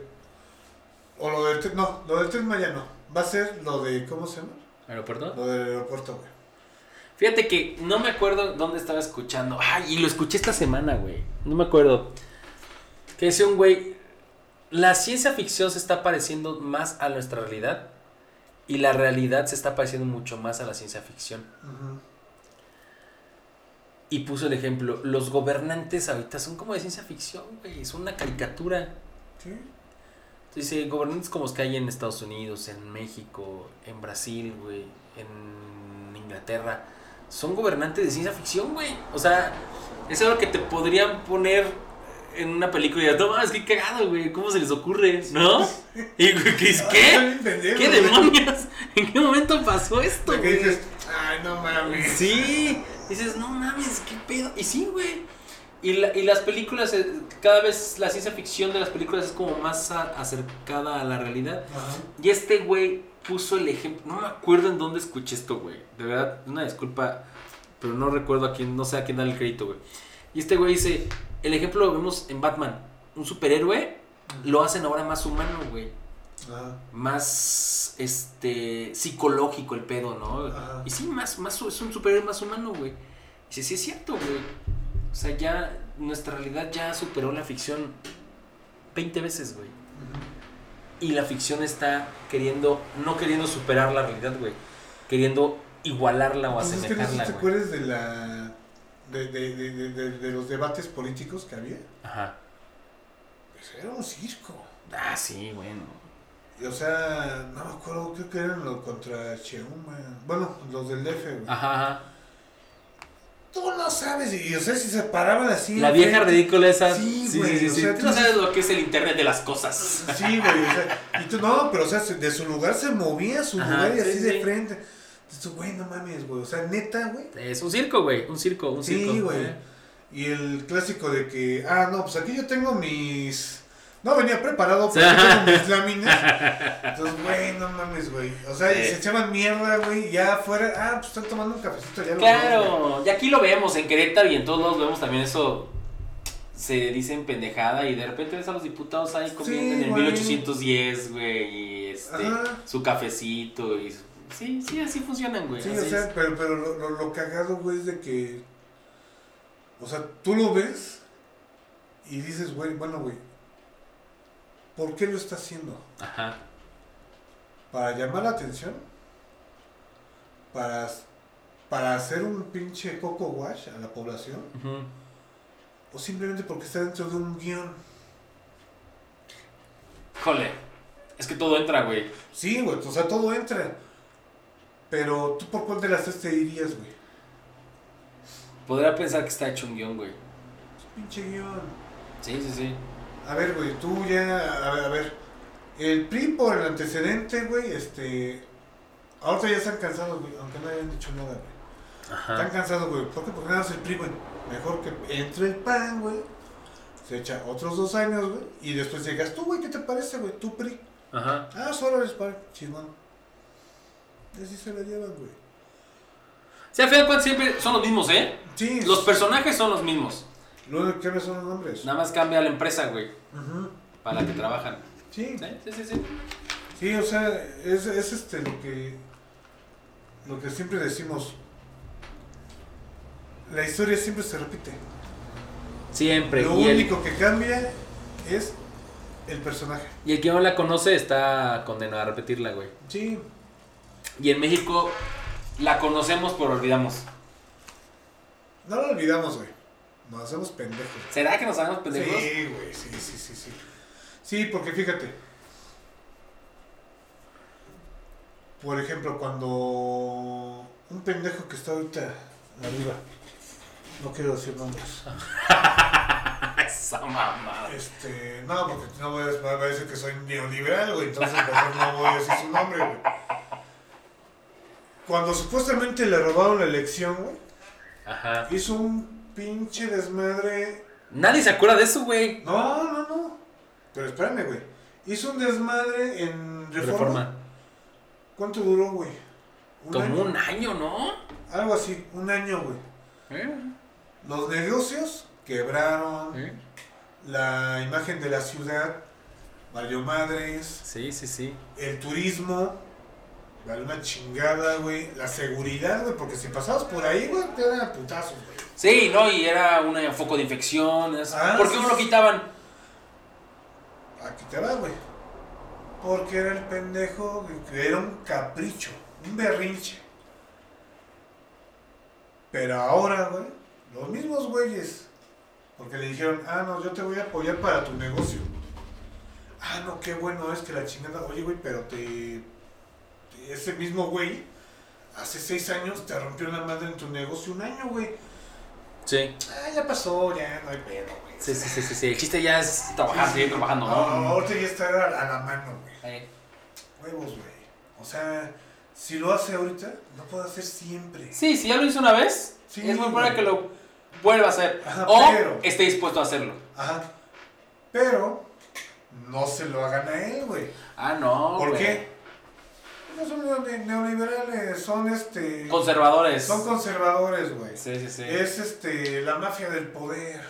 O lo del. No, lo del tren Maya no. Va a ser lo de. ¿Cómo se llama? ¿Aeropuerto? Lo del aeropuerto, güey. Fíjate que no me acuerdo dónde estaba escuchando. Ay, y lo escuché esta semana, güey. No me acuerdo. Que decía un güey, la ciencia ficción se está pareciendo más a nuestra realidad y la realidad se está pareciendo mucho más a la ciencia ficción. Ujú. Y puso el ejemplo, los gobernantes ahorita son como de ciencia ficción, güey, son una caricatura. Sí. Dice, gobernantes como los que hay en Estados Unidos, en México, en Brasil, güey, en Inglaterra, son gobernantes de ciencia ficción, güey. O sea, es algo que te podrían poner en una película y digas, no mames, qué cagado, güey, ¿cómo se les ocurre? ¿No? Y güey, ¿qué? ¿Qué, bien pendejo, ¿Qué güey. demonios? ¿En qué momento pasó esto, güey? dices, ay, no mames. Sí, dices, no mames, qué pedo. Y sí, güey. Y, la- y las películas, eh, cada vez la ciencia ficción de las películas es como más a- acercada a la realidad. Y este güey puso el ejemplo, no me acuerdo en dónde escuché esto, güey. De verdad, una disculpa, pero no recuerdo a quién, no sé a quién darle el crédito, güey. Y este güey dice, el ejemplo lo vemos en Batman. Un superhéroe lo hacen ahora más humano, güey más este psicológico el pedo, ¿no? Y sí, más, más es un superhéroe más humano, güey. Y sí, sí es cierto, güey. O sea, ya nuestra realidad ya superó la ficción 20 veces, güey. Y la ficción está queriendo, no queriendo superar la realidad, güey. Queriendo igualarla o Pues es que no sé si asemejarla, te acuerdas de la. De, de, de- de los debates políticos que había. Ajá. Pues era un circo. Ah, sí, bueno. Y, o sea, no me acuerdo, creo que eran los contra Cheuma. Bueno, los del DF, güey. Ajá, ajá. Tú no sabes, y o sea, si se paraban así. La vieja ridícula esa. Sí, sí, güey, sí, o sí. sea, Tú tú no sabes lo que es el internet de las cosas. Sí, güey, o sea, y tú no, pero o sea, se- de su lugar se movía a su Ajá, lugar y sí, así sí. de frente. Entonces, güey, no mames, güey, o sea, neta, güey. Es un circo, güey. Un circo, un circo. Sí, güey. Y el clásico de que, ah, no, pues aquí yo tengo mis. No venía preparado, pero tengo mis láminas. Entonces, güey, no mames, güey. O sea, Sí. se echaban mierda, güey, ya afuera, ah, pues están tomando un cafecito, ya lo. Claro, y aquí lo vemos en Querétaro y en todos lados vemos también eso. Se dicen pendejada y de repente ves a los diputados ahí comiendo Sí, en el güey. 1810, güey, y este, Ajá. su cafecito y su- sí, sí, así funcionan, güey. Sí, así o sea, es. pero, pero lo, lo, lo cagado, güey, es de que. O sea, tú lo ves y dices, güey, bueno, güey, ¿por qué lo está haciendo? Ajá. ¿Para llamar la atención? ¿Para, para hacer un pinche coco wash a la población? ¿O simplemente porque está dentro de un guion? Jole, es que todo entra, güey. Sí, güey, o sea, todo entra. Pero tú por cuál de las tres te irías, güey? Podría pensar que está hecho un guion, güey. Es pinche guion. Sí, sí, sí. A ver, güey, tú ya, a ver, a ver. El PRI por el antecedente, güey, este... Ahorita ya están cansados, güey, aunque no hayan dicho nada, güey. Están Ajá. cansados, güey. ¿Por qué? Porque nada más el PRI, güey. Mejor que entre el PAN, güey. Se echa otros dos años, güey. Y después llegas tú, güey, ¿qué te parece, güey? Tú, PRI. Ajá. Ah, solo eres PAN, chingón. Y así se la llevan, güey. Sí, al final de cuentas siempre son los mismos, ¿eh? Sí. Los personajes son los mismos. Lo único que cambian son los nombres. Nada más cambia la empresa, güey, para la que trabajan. Sí. Sí, sí, sí. sí. Sí, o sea, es, es este lo que lo que siempre decimos. La historia siempre se repite. Siempre. Lo y el- único que cambia es el personaje. Y el que no la conoce está condenado a repetirla, güey. Sí. Y en México la conocemos pero olvidamos. No lo olvidamos, güey. Nos hacemos pendejos. ¿Será que nos hagamos pendejos? Sí, güey, sí, sí, sí, sí. Sí, porque fíjate. Por ejemplo, cuando un pendejo que está ahorita arriba, no quiero decir nombres. Esa mamá. Este, no, porque no voy a, va a decir que soy neoliberal, güey, entonces mejor no voy a decir su nombre, güey. Cuando supuestamente le robaron la elección, güey, Ajá. hizo un pinche desmadre Nadie se acuerda de eso, güey. No, no, no. Pero espérame, güey. Hizo un desmadre en Reforma. Reforma. ¿Cuánto duró, güey? ¿Un Como un año, ¿no? Algo así, un año, güey. ¿Eh? Los negocios quebraron, ¿Eh? la imagen de la ciudad valió madres, Sí, sí, sí. el turismo una chingada, güey. La seguridad, güey, porque si pasabas por ahí, güey, te eran putazos, güey. Sí, no, y era un foco de infección. Ah, ¿Por qué sí, no lo quitaban? Aquí te va, güey. Porque era el pendejo, que era un capricho, un berrinche. Pero ahora, güey, los mismos güeyes, porque le dijeron, ah, no, yo te voy a apoyar para tu negocio. Ah, no, qué bueno es que la chingada, oye, güey, pero te. Ese mismo güey, hace seis años te rompió la madre en tu negocio un año, güey. Sí. Ah, ya pasó, ya no hay pedo, güey. Sí, sí, sí, sí, sí. El chiste ya es trabajar, seguir trabajando, No, ¿no? ahorita ya está a la, a la mano, güey. Eh, Huevos, güey. O sea, si lo hace ahorita, no puede hacer siempre. Sí, si ya lo hizo una vez, Sí, es muy probable que lo vuelva a hacer. Ajá, o pero- esté dispuesto a hacerlo. Ajá. Pero no se lo hagan a él, güey. Ah, no. ¿Por qué? No son neo- neoliberales, son este. Conservadores. Son conservadores, güey. Sí, sí, sí. Es este la mafia del poder.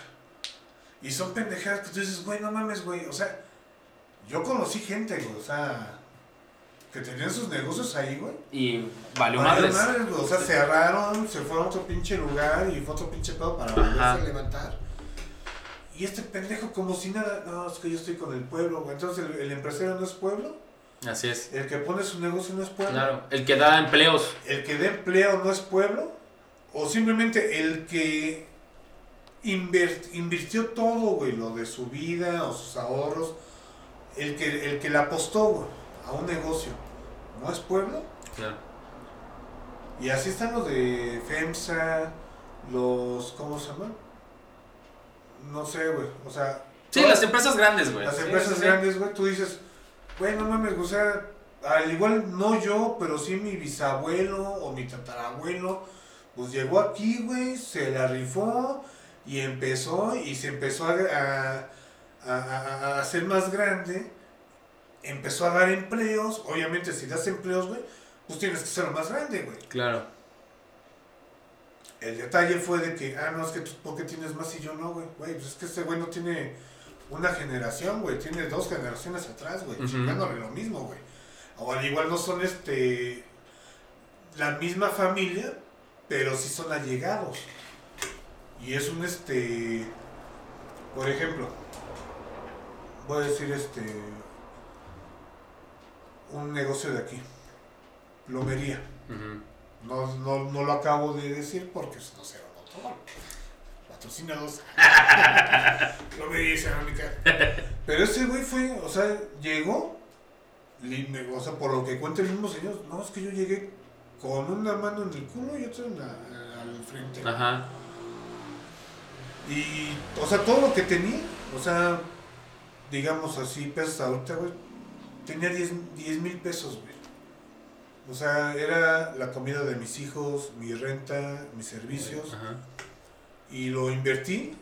Y son pendejadas que tú dices, güey, no mames, güey. O sea, yo conocí gente, güey, o sea, que tenían sus negocios ahí, güey. Y valió madres. madres, güey. O sea, cerraron, se fueron a otro pinche lugar y fue otro pinche pedo para volverse a levantar. Y este pendejo como si nada, no, es que yo estoy con el pueblo, güey. Entonces el, el empresario no es pueblo, Así es. el que pone su negocio no es pueblo, Claro. El que da empleos. el que da empleo no es pueblo, o simplemente el que invirtió todo, güey, lo de su vida o sus ahorros, el que, el que le apostó, güey, a un negocio, no es pueblo. Claro. Y así están los de FEMSA, los. ¿Cómo se llaman? No sé, güey. O sea. Sí, las empresas grandes, güey. las Sí, empresas sí, sí. grandes, güey, tú dices, güey, no mames, o sea, al igual no yo, pero sí mi bisabuelo o mi tatarabuelo, pues llegó aquí, güey, se la rifó y empezó y se empezó a, a, a- a- hacer más grande, empezó a dar empleos, obviamente si das empleos, güey, pues tienes que ser más grande, güey. Claro. El detalle fue de que, ah, no, es que tú, ¿por qué tienes más y yo no, güey? Güey, pues es que este güey no tiene una generación, güey, tiene dos generaciones atrás, güey, Ujú. chingándole lo mismo, güey. O al igual no son, este, la misma familia, pero sí son allegados. Y es un, este, por ejemplo, voy a decir, este, un negocio de aquí, plomería. No, no, no lo acabo de decir porque no sé, no Patrocinados. no me dice cerámica. Pero ese güey fue, o sea, llegó, me- o sea, por lo que cuenta el mismo señor, no, es que yo llegué con una mano en el culo y otra en la- al frente. Ajá. Y, o sea, todo lo que tenía, o sea, digamos así, pesos ahorita, güey, tenía 10 mil pesos, güey. O sea, era la comida de mis hijos, mi renta, mis servicios. Ajá. Y lo invertí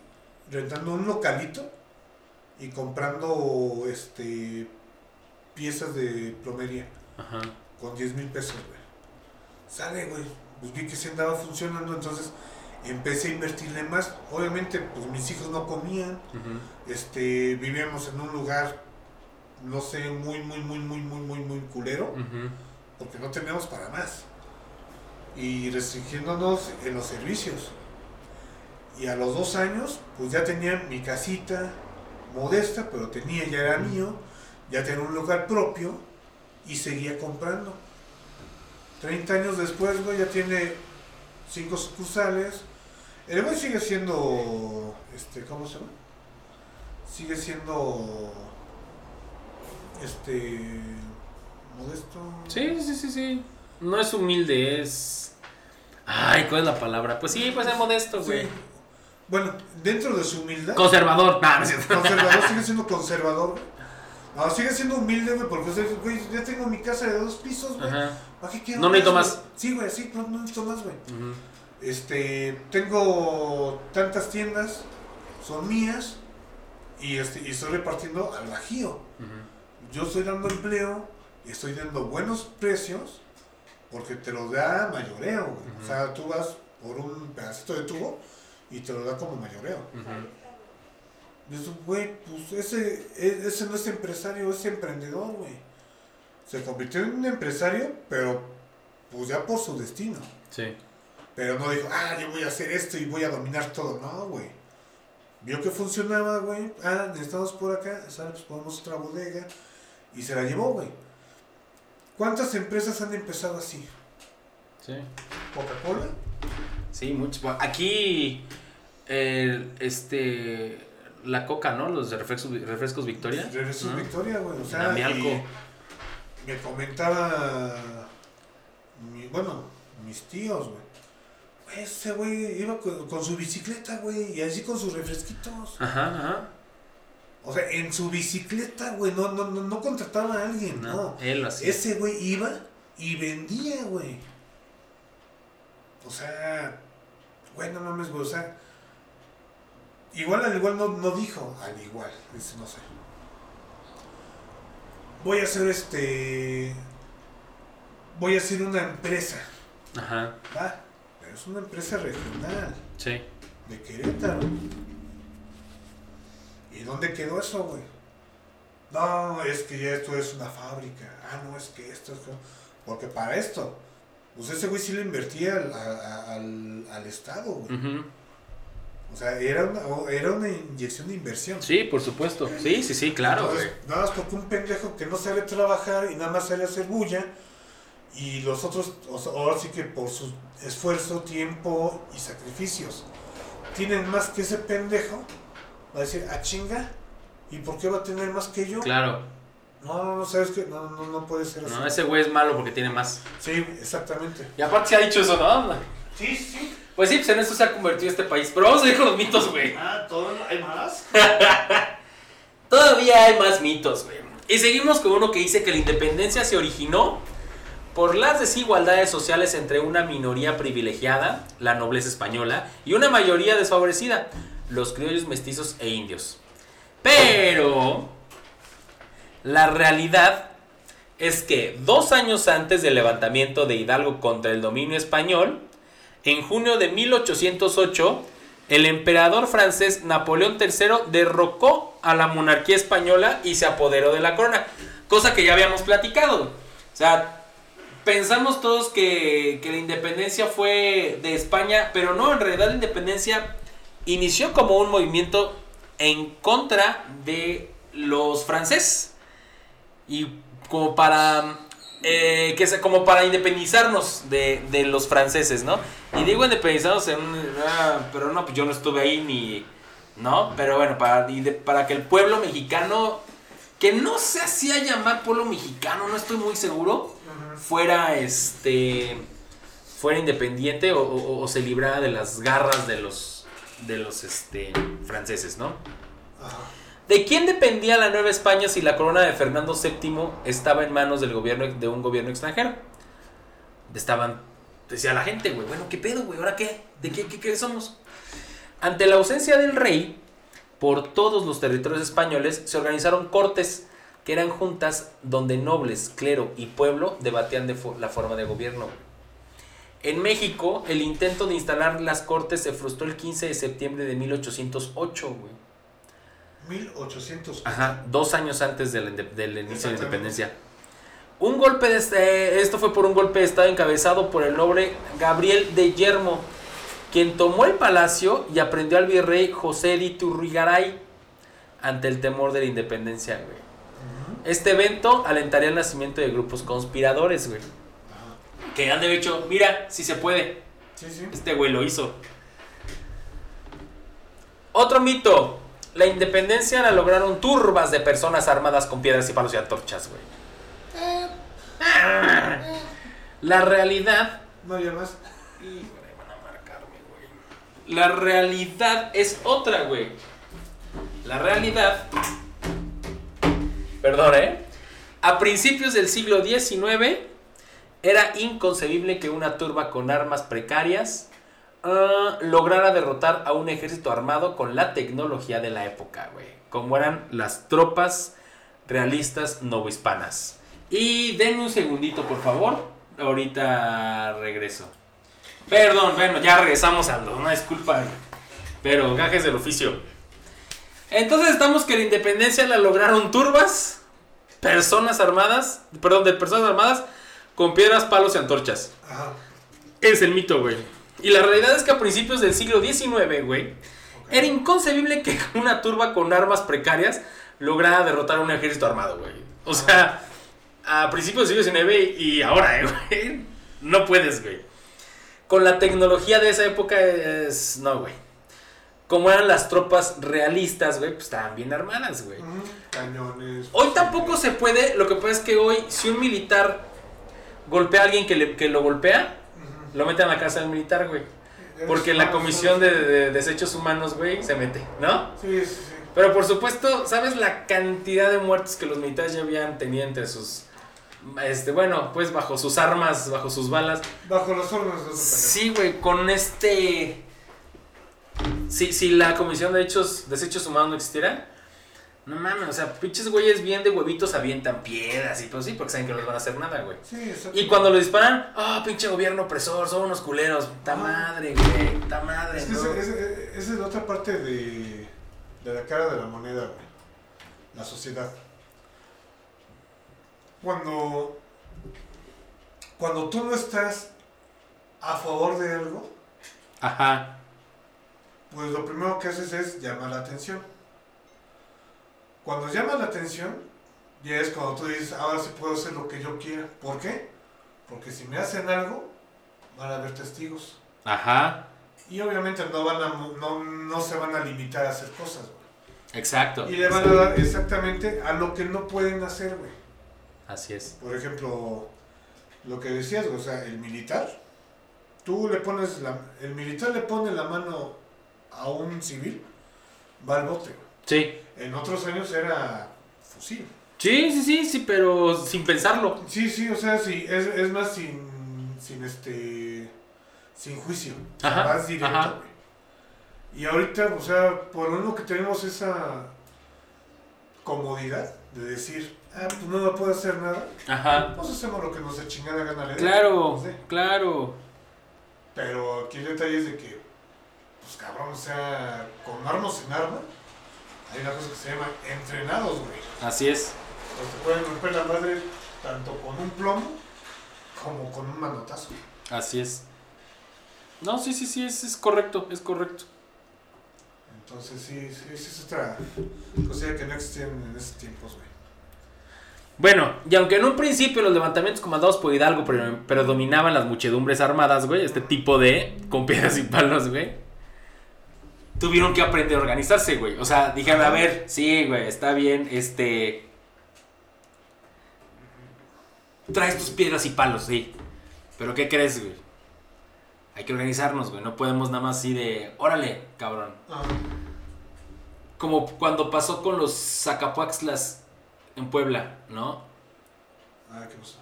rentando un localito y comprando este piezas de plomería Ajá. con 10 mil pesos, güey. Sale, güey. Pues vi que se andaba funcionando, entonces empecé a invertirle más. Obviamente, pues mis hijos no comían. Este, vivíamos en un lugar, no sé, muy, muy, muy, muy, muy, muy, muy culero, porque no teníamos para más. Y restringiéndonos en los servicios. Y a los dos años, pues ya tenía mi casita, modesta, pero tenía, ya era mío, ya tenía un lugar propio y seguía comprando. 30 años después, güey, ya tiene cinco sucursales. El güey sigue siendo, este, ¿cómo se llama? Sigue siendo, este, modesto. Sí, sí, sí, sí. No es humilde, es. Ay, ¿cuál es la palabra? Pues sí, pues es modesto, güey. Sí. Bueno, dentro de su humildad. Conservador. No cierto. Conservador, sigue siendo conservador. No, sigue siendo humilde, güey, porque, sea, güey, ya tengo mi casa de dos pisos, güey. ¿Para qué quiero No necesito más. Sí, güey, sí, no, no necesito más, güey. Este, tengo tantas tiendas, son mías, y, este, y estoy repartiendo al bajío. Yo estoy dando empleo y estoy dando buenos precios porque te lo da mayoreo, güey. O sea, tú vas por un pedacito de tubo y te lo da como mayoreo. Eso, güey, pues ese, e- ese no es empresario, es emprendedor, güey. Se convirtió en un empresario, pero pues ya por su destino. Sí. Pero no dijo, ah, yo voy a hacer esto y voy a dominar todo. No, güey. Vio que funcionaba, güey. Ah, necesitamos por acá. ¿Sabes? Pues ponemos otra bodega. Y se la llevó, güey. ¿Cuántas empresas han empezado así? Sí. ¿Coca-Cola? Sí, muchos. Bueno, Aquí, el, este, la coca, ¿no? Los de refrescos, refrescos Victoria. Regresó ¿no? Victoria, güey. O sea, y me comentaba, mi- bueno, mis tíos, güey. Ese güey iba con, con su bicicleta, güey, y así con sus refresquitos. Ajá, ajá. O sea, en su bicicleta, güey, no, no, no, no contrataba a alguien, no. No, él lo hacía. Ese güey iba y vendía, güey. O sea, güey, no mames, güey, o sea, igual al igual no, no dijo, al igual, dice, no sé. Voy a hacer este, voy a hacer una empresa, Ajá, ¿va? Pero es una empresa regional, sí. de Querétaro. ¿Y dónde quedó eso, güey? No, es que ya esto es una fábrica. Ah, no, es que esto es... que- Porque para esto, pues ese güey sí le invertía al, al, al Estado, güey. Ujú. O sea, era una, era una inyección de inversión. Sí, por supuesto. Sí, sí, sí, claro. Entonces, nada más porque un pendejo que no sabe trabajar y nada más sabe hacer bulla, y los otros, o sea, ahora sí que por su esfuerzo, tiempo y sacrificios, tienen más que ese pendejo, va a decir, a chinga, ¿y por qué va a tener más que yo? Claro. No, no, no, sabes que no, no, no puede ser así. No, ese güey es malo porque tiene más. Sí, exactamente. Y aparte se ha dicho eso, ¿no? Sí, sí. Pues sí, pues en eso se ha convertido este país. Pero vamos a ir con los mitos, güey. Ah, ¿todo hay más? Todavía hay más mitos, güey. Y seguimos con uno que dice que la independencia se originó por las desigualdades sociales entre una minoría privilegiada, la nobleza española, y una mayoría desfavorecida, los criollos mestizos e indios. Pero la realidad es que dos años antes del levantamiento de Hidalgo contra el dominio español, en junio de 1808, el emperador francés Napoleón III derrocó a la monarquía española y se apoderó de la corona. Cosa que ya habíamos platicado. O sea, pensamos todos que, que la independencia fue de España, pero no, en realidad la independencia inició como un movimiento en contra de los franceses. Y como para eh, que sea como para independizarnos de, de los franceses, ¿no? Y digo independizarnos en un- ah, pero no, pues yo no estuve ahí ni, ¿no? Pero bueno, para, de- para que el pueblo mexicano, que no se hacía llamar pueblo mexicano, no estoy muy seguro, fuera este, fuera independiente o, o- o se librara de las garras de los, de los este, franceses, ¿no? Ajá. ¿De quién dependía la Nueva España si la corona de Fernando VII estaba en manos del gobierno de un gobierno extranjero? Estaban, decía la gente, güey, bueno, ¿qué pedo, güey? ¿Ahora qué? ¿De qué, qué, qué somos? Ante la ausencia del rey, por todos los territorios españoles se organizaron cortes, que eran juntas donde nobles, clero y pueblo debatían de la forma de gobierno. En México, el intento de instalar las cortes se frustró el 15 de septiembre de 1808, güey. 1800. Ajá, dos años antes del, del inicio de la independencia. Un golpe de este, esto fue por un golpe de estado encabezado por el noble Gabriel de Yermo, quien tomó el palacio y aprendió al virrey José de Iturrigaray. ante el temor de la independencia, güey. Este evento alentaría el nacimiento de grupos conspiradores, güey. Que han de hecho, mira, si se puede. Sí, sí. Este güey lo hizo. Otro mito. La independencia la lograron turbas de personas armadas con piedras y palos y antorchas, güey. La realidad. No, ya más. Híjole, van a marcarme, güey. La realidad es otra, güey. La realidad. Perdón, ¿eh? A principios del siglo XIX era inconcebible que una turba con armas precarias ah, lograra derrotar a un ejército armado con la tecnología de la época, güey. Como eran las tropas realistas novohispanas. Y denme un segundito, por favor. Ahorita regreso. Perdón, bueno, ya regresamos a una disculpa. Pero gajes del oficio. Entonces estamos que la independencia la lograron turbas, personas armadas, perdón, de personas armadas con piedras, palos y antorchas. Ajá. Es el mito, güey. Y la realidad es que a principios del siglo XIX, güey, era inconcebible que una turba con armas precarias lograra derrotar a un ejército armado, güey. O sea, a principios del siglo XIX y ahora, eh, güey. No puedes, güey. Con la tecnología de esa época es... No, güey. Como eran las tropas realistas, güey, pues estaban bien armadas, güey. Cañones. Hoy tampoco se puede, lo que pasa es que hoy, si un militar golpea a alguien que, le- que lo golpea. Lo meten a la casa del militar, güey. Porque la comisión de, de desechos humanos, güey, se mete, ¿no? Sí, sí, sí. Pero por supuesto, ¿sabes la cantidad de muertos que los militares ya habían tenido entre sus... Este, bueno, pues bajo sus armas, bajo sus balas. Bajo los de otro Sí, güey, con este... Si, si la comisión de hechos, desechos humanos no existiera, no mames, o sea, pinches güeyes bien de huevitos avientan piedras y pues sí, porque saben que no les van a hacer nada, güey. Sí, exacto. Y cuando lo disparan, ah, pinche gobierno opresor, son unos culeros. Ta Ah. madre, güey, ta madre. Es esa es la otra parte de, de la cara de la moneda, güey. La sociedad. Cuando, cuando tú no estás a favor de algo, Ajá, pues lo primero que haces es llamar la atención. Cuando llamas la atención, ya es cuando tú dices, ahora sí puedo hacer lo que yo quiera. ¿Por qué? Porque si me hacen algo, van a haber testigos. ajá, Y obviamente no, van a, no, no se van a limitar a hacer cosas, güey. exacto. Y le van a dar exactamente a lo que no pueden hacer, güey. Así es. Por ejemplo, lo que decías, o sea, el militar, tú le pones la, el militar le pone la mano a un civil, va al bote. Sí. En otros años era fusil. Sí, sí, sí, sí, pero sin pensarlo. Sí, sí, o sea, sí, es, es más sin, sin este, sin juicio. Ajá, vas directo, ajá. Y ahorita, o sea, por lo único que tenemos esa comodidad de decir, ah, pues no, no puedo hacer nada, Ajá. pues hacemos lo que nos dé chingada gana le. Claro, Sí. claro. Pero aquí el detalle es de que, pues cabrón, o sea, con armas en arma, hay una cosa que se llama entrenados, güey. Así es. Pues te pueden romper la madre tanto con un plomo como con un manotazo. Así es. No, sí, sí, sí, es, es correcto, es correcto. Entonces sí, sí, sí es otra cosa que no existían en esos tiempos, güey. Bueno, y aunque en un principio los levantamientos comandados por Hidalgo pre- predominaban las muchedumbres armadas, güey, este tipo de con piedras y palos, güey. Tuvieron que aprender a organizarse, güey. O sea, dijeron, a ver, sí, güey, está bien, este... Traes tus piedras y palos, sí. Pero ¿qué crees, güey? Hay que organizarnos, güey. No podemos nada más así de, órale, cabrón. Ah, Como cuando pasó con los Zacapuaxlas en Puebla, ¿no? ah, ¿qué pasó?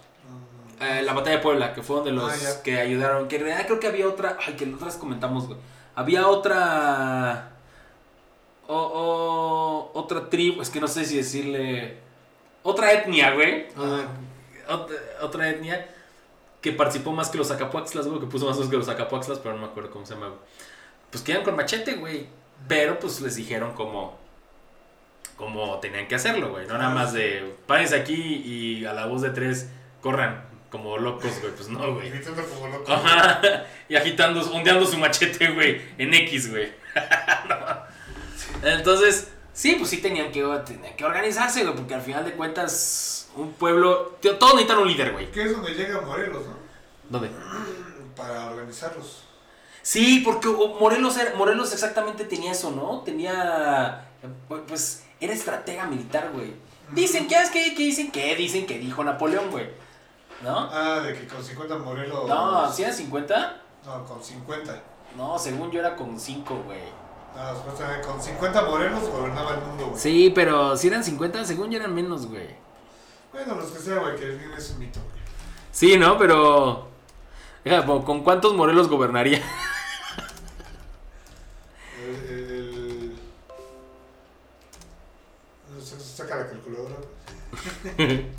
No. Eh, la batalla de Puebla, que fueron de los Ah, ya. que ayudaron. Que en realidad creo que había otra. Ay, que otras comentamos, güey. Había otra. O, o- otra tribu. Es que no sé si decirle. Otra etnia, güey. Otra, otra etnia. Que participó más que los Acapuaxlas, güey. Que puso más que los Acapuaxlas, pero no me acuerdo cómo se llama. Pues quedan con machete, güey. Pero pues les dijeron cómo. Cómo tenían que hacerlo, güey. No nada Ah, más de. Párense aquí y a la voz de tres corran como locos, güey. Pues no, güey. Gritando como loco. Ajá. Y agitando, ondeando su machete, güey. En X, güey. No. Entonces, Sí, pues sí tenían que, tenían que organizarse, güey, porque al final de cuentas, un pueblo. Todos necesitan un líder, güey. Que es donde llega Morelos, ¿no? ¿Dónde? Para organizarlos. Sí, porque oh, Morelos, era- Morelos exactamente tenía eso, ¿no? Tenía. Pues era estratega militar, güey. Dicen, ¿qué es que, que dicen? ¿Qué dicen que dijo Napoleón, güey? ¿No? Ah, de que con 50 Morelos. No, ¿sí era 50? No, con 50. No, según yo era con 5, güey. No, supuestamente con 50 Morelos gobernaba el mundo, güey. Sí, pero si eran 50, según yo eran menos, güey. Bueno, los que sea, güey, que bien es un mito, güey. Sí, ¿no? Pero. Deja, ¿Con cuántos Morelos gobernaría? El. el, el- no sé, saca la calculadora.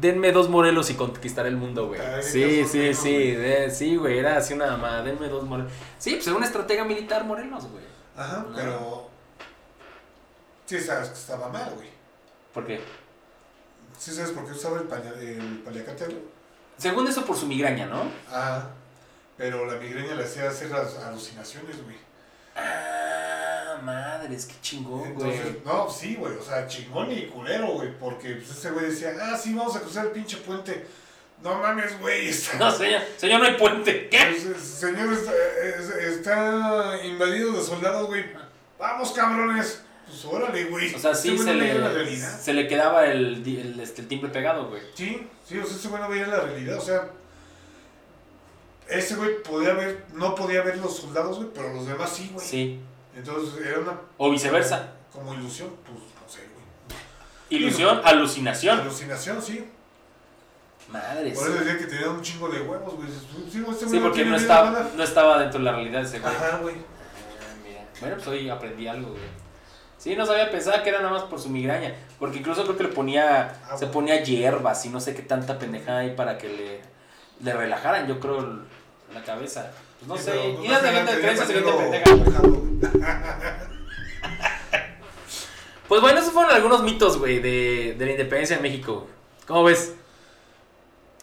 denme dos Morelos y conquistaré el mundo, güey. Ay, Sí, sí, sí. güey. de- sí, güey. Era así una mamá. Denme dos Morelos. Sí, pues era una estratega militar Morelos, güey. Ajá, No. pero. Sí, sabes que estaba mal, güey. ¿Por qué? Sí, sabes por qué usaba el, paña- el paliacate, güey. Según eso, por su migraña, ¿no? Ah, pero la migraña le hacía hacer las alucinaciones, güey. Ah, madres, qué chingón, güey. no, sí, güey, o sea, chingón y culero, güey, porque pues, ese güey decía, ah, sí, vamos a cruzar el pinche puente. No mames, güey, está, No, señor, señor, no hay puente. ¿Qué? pues, señor, está, es- está invadido de soldados, güey. Vamos, cabrones. Pues órale, güey. O sea, sí Ese se no le, se le quedaba el, el, este, el timbre pegado, güey. Sí, sí, o sea, ese güey no veía la realidad, o sea, ese güey podía ver, no podía ver los soldados, güey, pero los demás sí, güey. Sí. Entonces era una O viceversa. como ilusión, pues no sé, güey. Ilusión, alucinación. Alucinación, sí. Madre, Por eso sí. decía que tenía un chingo de huevos, güey. Sí, este Sí, güey porque no estaba, no estaba dentro de la realidad ese güey. Ajá, güey. Ah, mira. Bueno, pues hoy aprendí algo, güey. Sí, no sabía, pensaba que era nada más por su migraña. Porque incluso creo que le ponía, Ah, se ponía hierbas y no sé qué tanta pendejada ahí para que le, le relajaran, yo creo, la cabeza. Pues no Sí, sé, creencias de tenía gente pañuelo pendeja. Pues bueno, esos fueron algunos mitos, güey, de, de la independencia de México. ¿Cómo ves?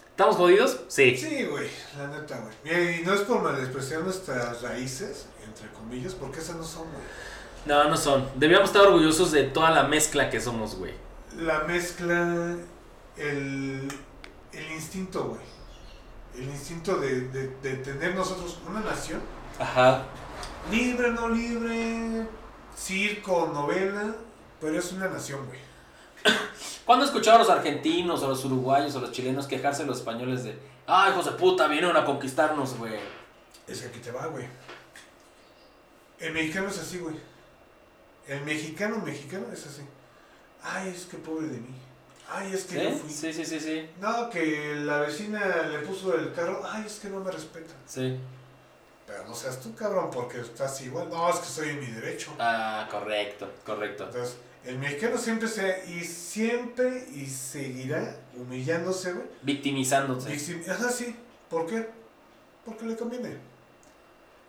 ¿Estamos jodidos? Sí. Sí, güey, la neta, güey. Y no es por despreciar nuestras raíces, entre comillas, porque esas no son, güey. No, no son. Debíamos estar orgullosos de toda la mezcla que somos, güey. La mezcla, el, el instinto, güey. El instinto de, de, de tener nosotros una nación, Ajá. libre, no libre, circo, novela, pero es una nación, güey. ¿Cuándo escucharon a los argentinos o los uruguayos o los chilenos quejarse los españoles de, ay, hijos de puta, vinieron a conquistarnos, güey? Es que aquí te va, güey. El mexicano es así, güey. El mexicano mexicano es así. Ay, es que pobre de mí. Ay, es que yo ¿Sí? fui. Sí, sí, sí, sí. No, que la vecina le puso el carro. Ay, es que no me respetan. Sí. Pero no seas tú, cabrón, porque estás igual. No, es que estoy en mi derecho. Ah, correcto, correcto. Entonces, el mexicano siempre se. Y siempre y seguirá humillándose, güey. Victimizándose. Victim- Ajá, sí. ¿Por qué? Porque le conviene.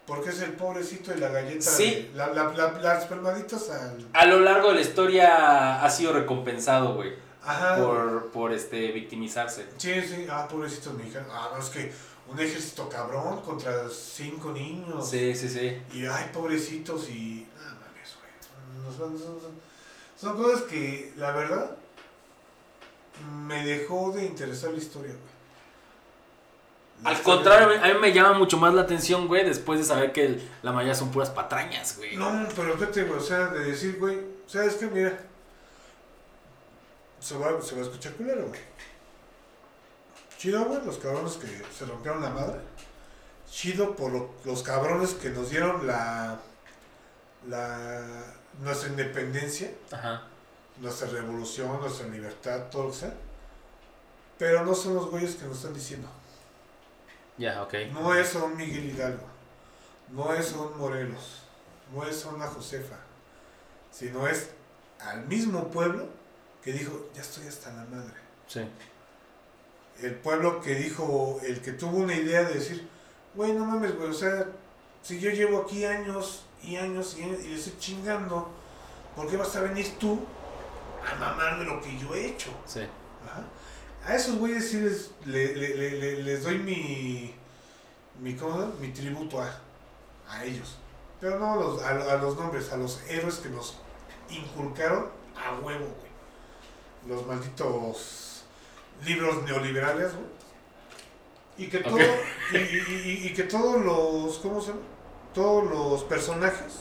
Porque es el pobrecito y la galleta. Sí. de- la- la- la- las palmaditas al. A lo largo de la historia ha sido recompensado, güey, Ajá. por, por este, victimizarse. Sí, sí. Ah, pobrecitos mexicanos. Ah, no, es que un ejército cabrón contra cinco niños. Sí, sí, sí. Y ay, pobrecitos y. Ah, mames, güey. Son, cosas que, la verdad, me dejó de interesar la historia, güey. La Al historia- contrario, a mí me llama mucho más la atención, güey, después de saber que el- la mayoría son puras patrañas, güey. No, pero fíjate, güey, o sea, de decir, güey, ¿sabes qué? Mira, se va, se va a escuchar culero, güey. Chido, güey, los cabrones que se rompieron la madre. Chido por lo- los cabrones que nos dieron la, la, nuestra independencia, Ajá. nuestra revolución, nuestra libertad, todo lo que sea. Pero no son los güeyes que nos están diciendo. Ya, ok. No es un Miguel Hidalgo, no es un Morelos, no es una Josefa, sino es al mismo pueblo que dijo, ya estoy hasta la madre. Sí. El pueblo que dijo, el que tuvo una idea de decir, güey, no mames, güey, o sea, si yo llevo aquí años y años y años y le estoy chingando, ¿por qué vas a venir tú a mamarme lo que yo he hecho? Sí. Ajá. A esos güeyes sí les, le- le- le- le- les doy mi, mi, ¿cómo mi tributo a, a ellos. Pero no los, a, a los nombres, a los héroes que nos inculcaron a huevo, güey. Los malditos libros neoliberales, güey. Y que todo, Ok. y, y- y- y que todos los, ¿cómo se llama? Todos los personajes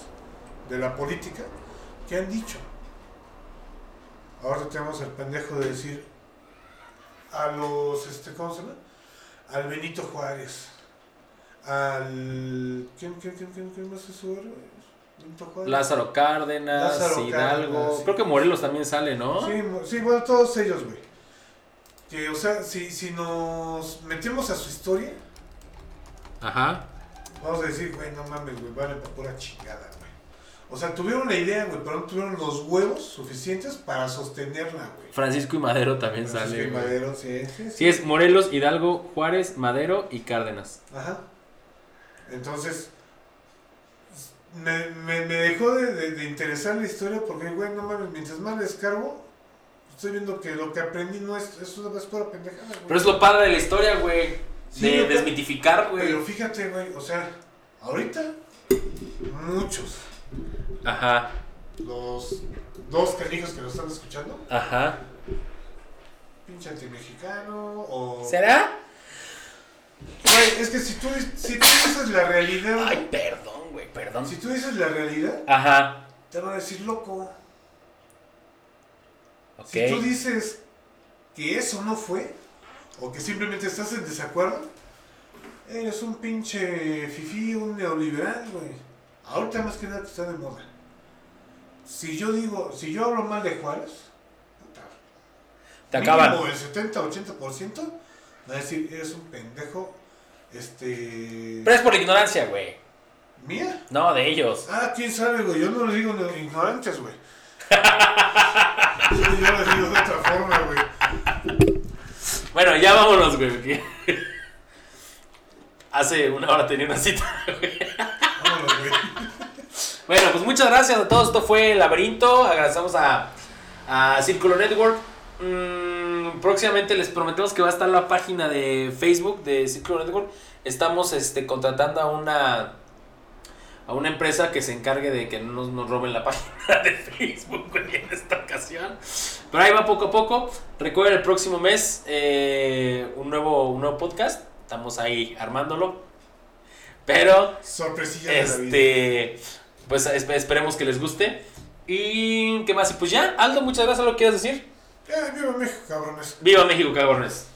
de la política que han dicho. Ahora tenemos el pendejo de decir a los, este, ¿cómo se llama? Al Benito Juárez. Al... ¿Quién, quién, quién, quién, quién más es su héroe? Lázaro Cárdenas, Lázaro Hidalgo. Cárdenas, sí. Creo que Morelos también sale, ¿no? Sí, sí, bueno, todos ellos, güey. Que, o sea, si, si nos metemos a su historia, Ajá. vamos a decir, güey, no mames, güey, vale para pura chingada, güey. O sea, tuvieron la idea, güey, pero no tuvieron los huevos suficientes para sostenerla, güey. Francisco y Madero también Francisco sale. y güey. Madero, sí, sí, sí. Sí, es Morelos, Hidalgo, Juárez, Madero y Cárdenas. Ajá. Entonces, me, me, me dejó de, de- de interesar la historia porque, güey, no mames, mientras más le escarbo, estoy viendo que lo que aprendí no es, es, una, es pura pendejada, güey. Pero es lo padre de la historia, güey. Sí, de desmitificar, güey. Pero fíjate, güey, o sea, ahorita, muchos, Ajá, los dos canijos que nos están escuchando, ajá. pinche antimexicano o... ¿Será? Güey, es que si tú, si tú dices la realidad, Ay, perdón, güey, perdón. si tú dices la realidad, Ajá, te van a decir loco. Si tú dices que eso no fue, o que simplemente estás en desacuerdo, eres un pinche fifí, un neoliberal, güey. Ahorita más que nada que está de moda. Si yo digo, si yo hablo mal de Juárez, Te acaban. el 70-80% va a decir, eres un pendejo, este... Pero es por ignorancia, güey. ¿Mía? No, de ellos. Ah, quién sabe, güey. Yo no les digo no- ignorantes, güey. yo les digo de otra forma, güey. Bueno, ya vámonos, güey. porque Hace una hora tenía una cita, güey. Vámonos, güey. Bueno, pues muchas gracias a todos. Esto fue El Laberinto. Agradecemos a, a Círculo Network. Mm, próximamente les prometemos que va a estar la página de Facebook de Círculo Network. Estamos este, contratando a una a una empresa que se encargue de que no nos, nos roben la página de Facebook güey, en esta ocasión. Pero ahí va poco a poco. Recuerden el próximo mes eh, un, nuevo, un nuevo podcast. Estamos ahí armándolo. Pero Sorpresilla de la vida. este, pues esp- esperemos que les guste. Y qué más, y pues ya, Aldo, muchas gracias, ¿lo quieres decir? Eh, viva México, cabrones. Viva México, cabrones.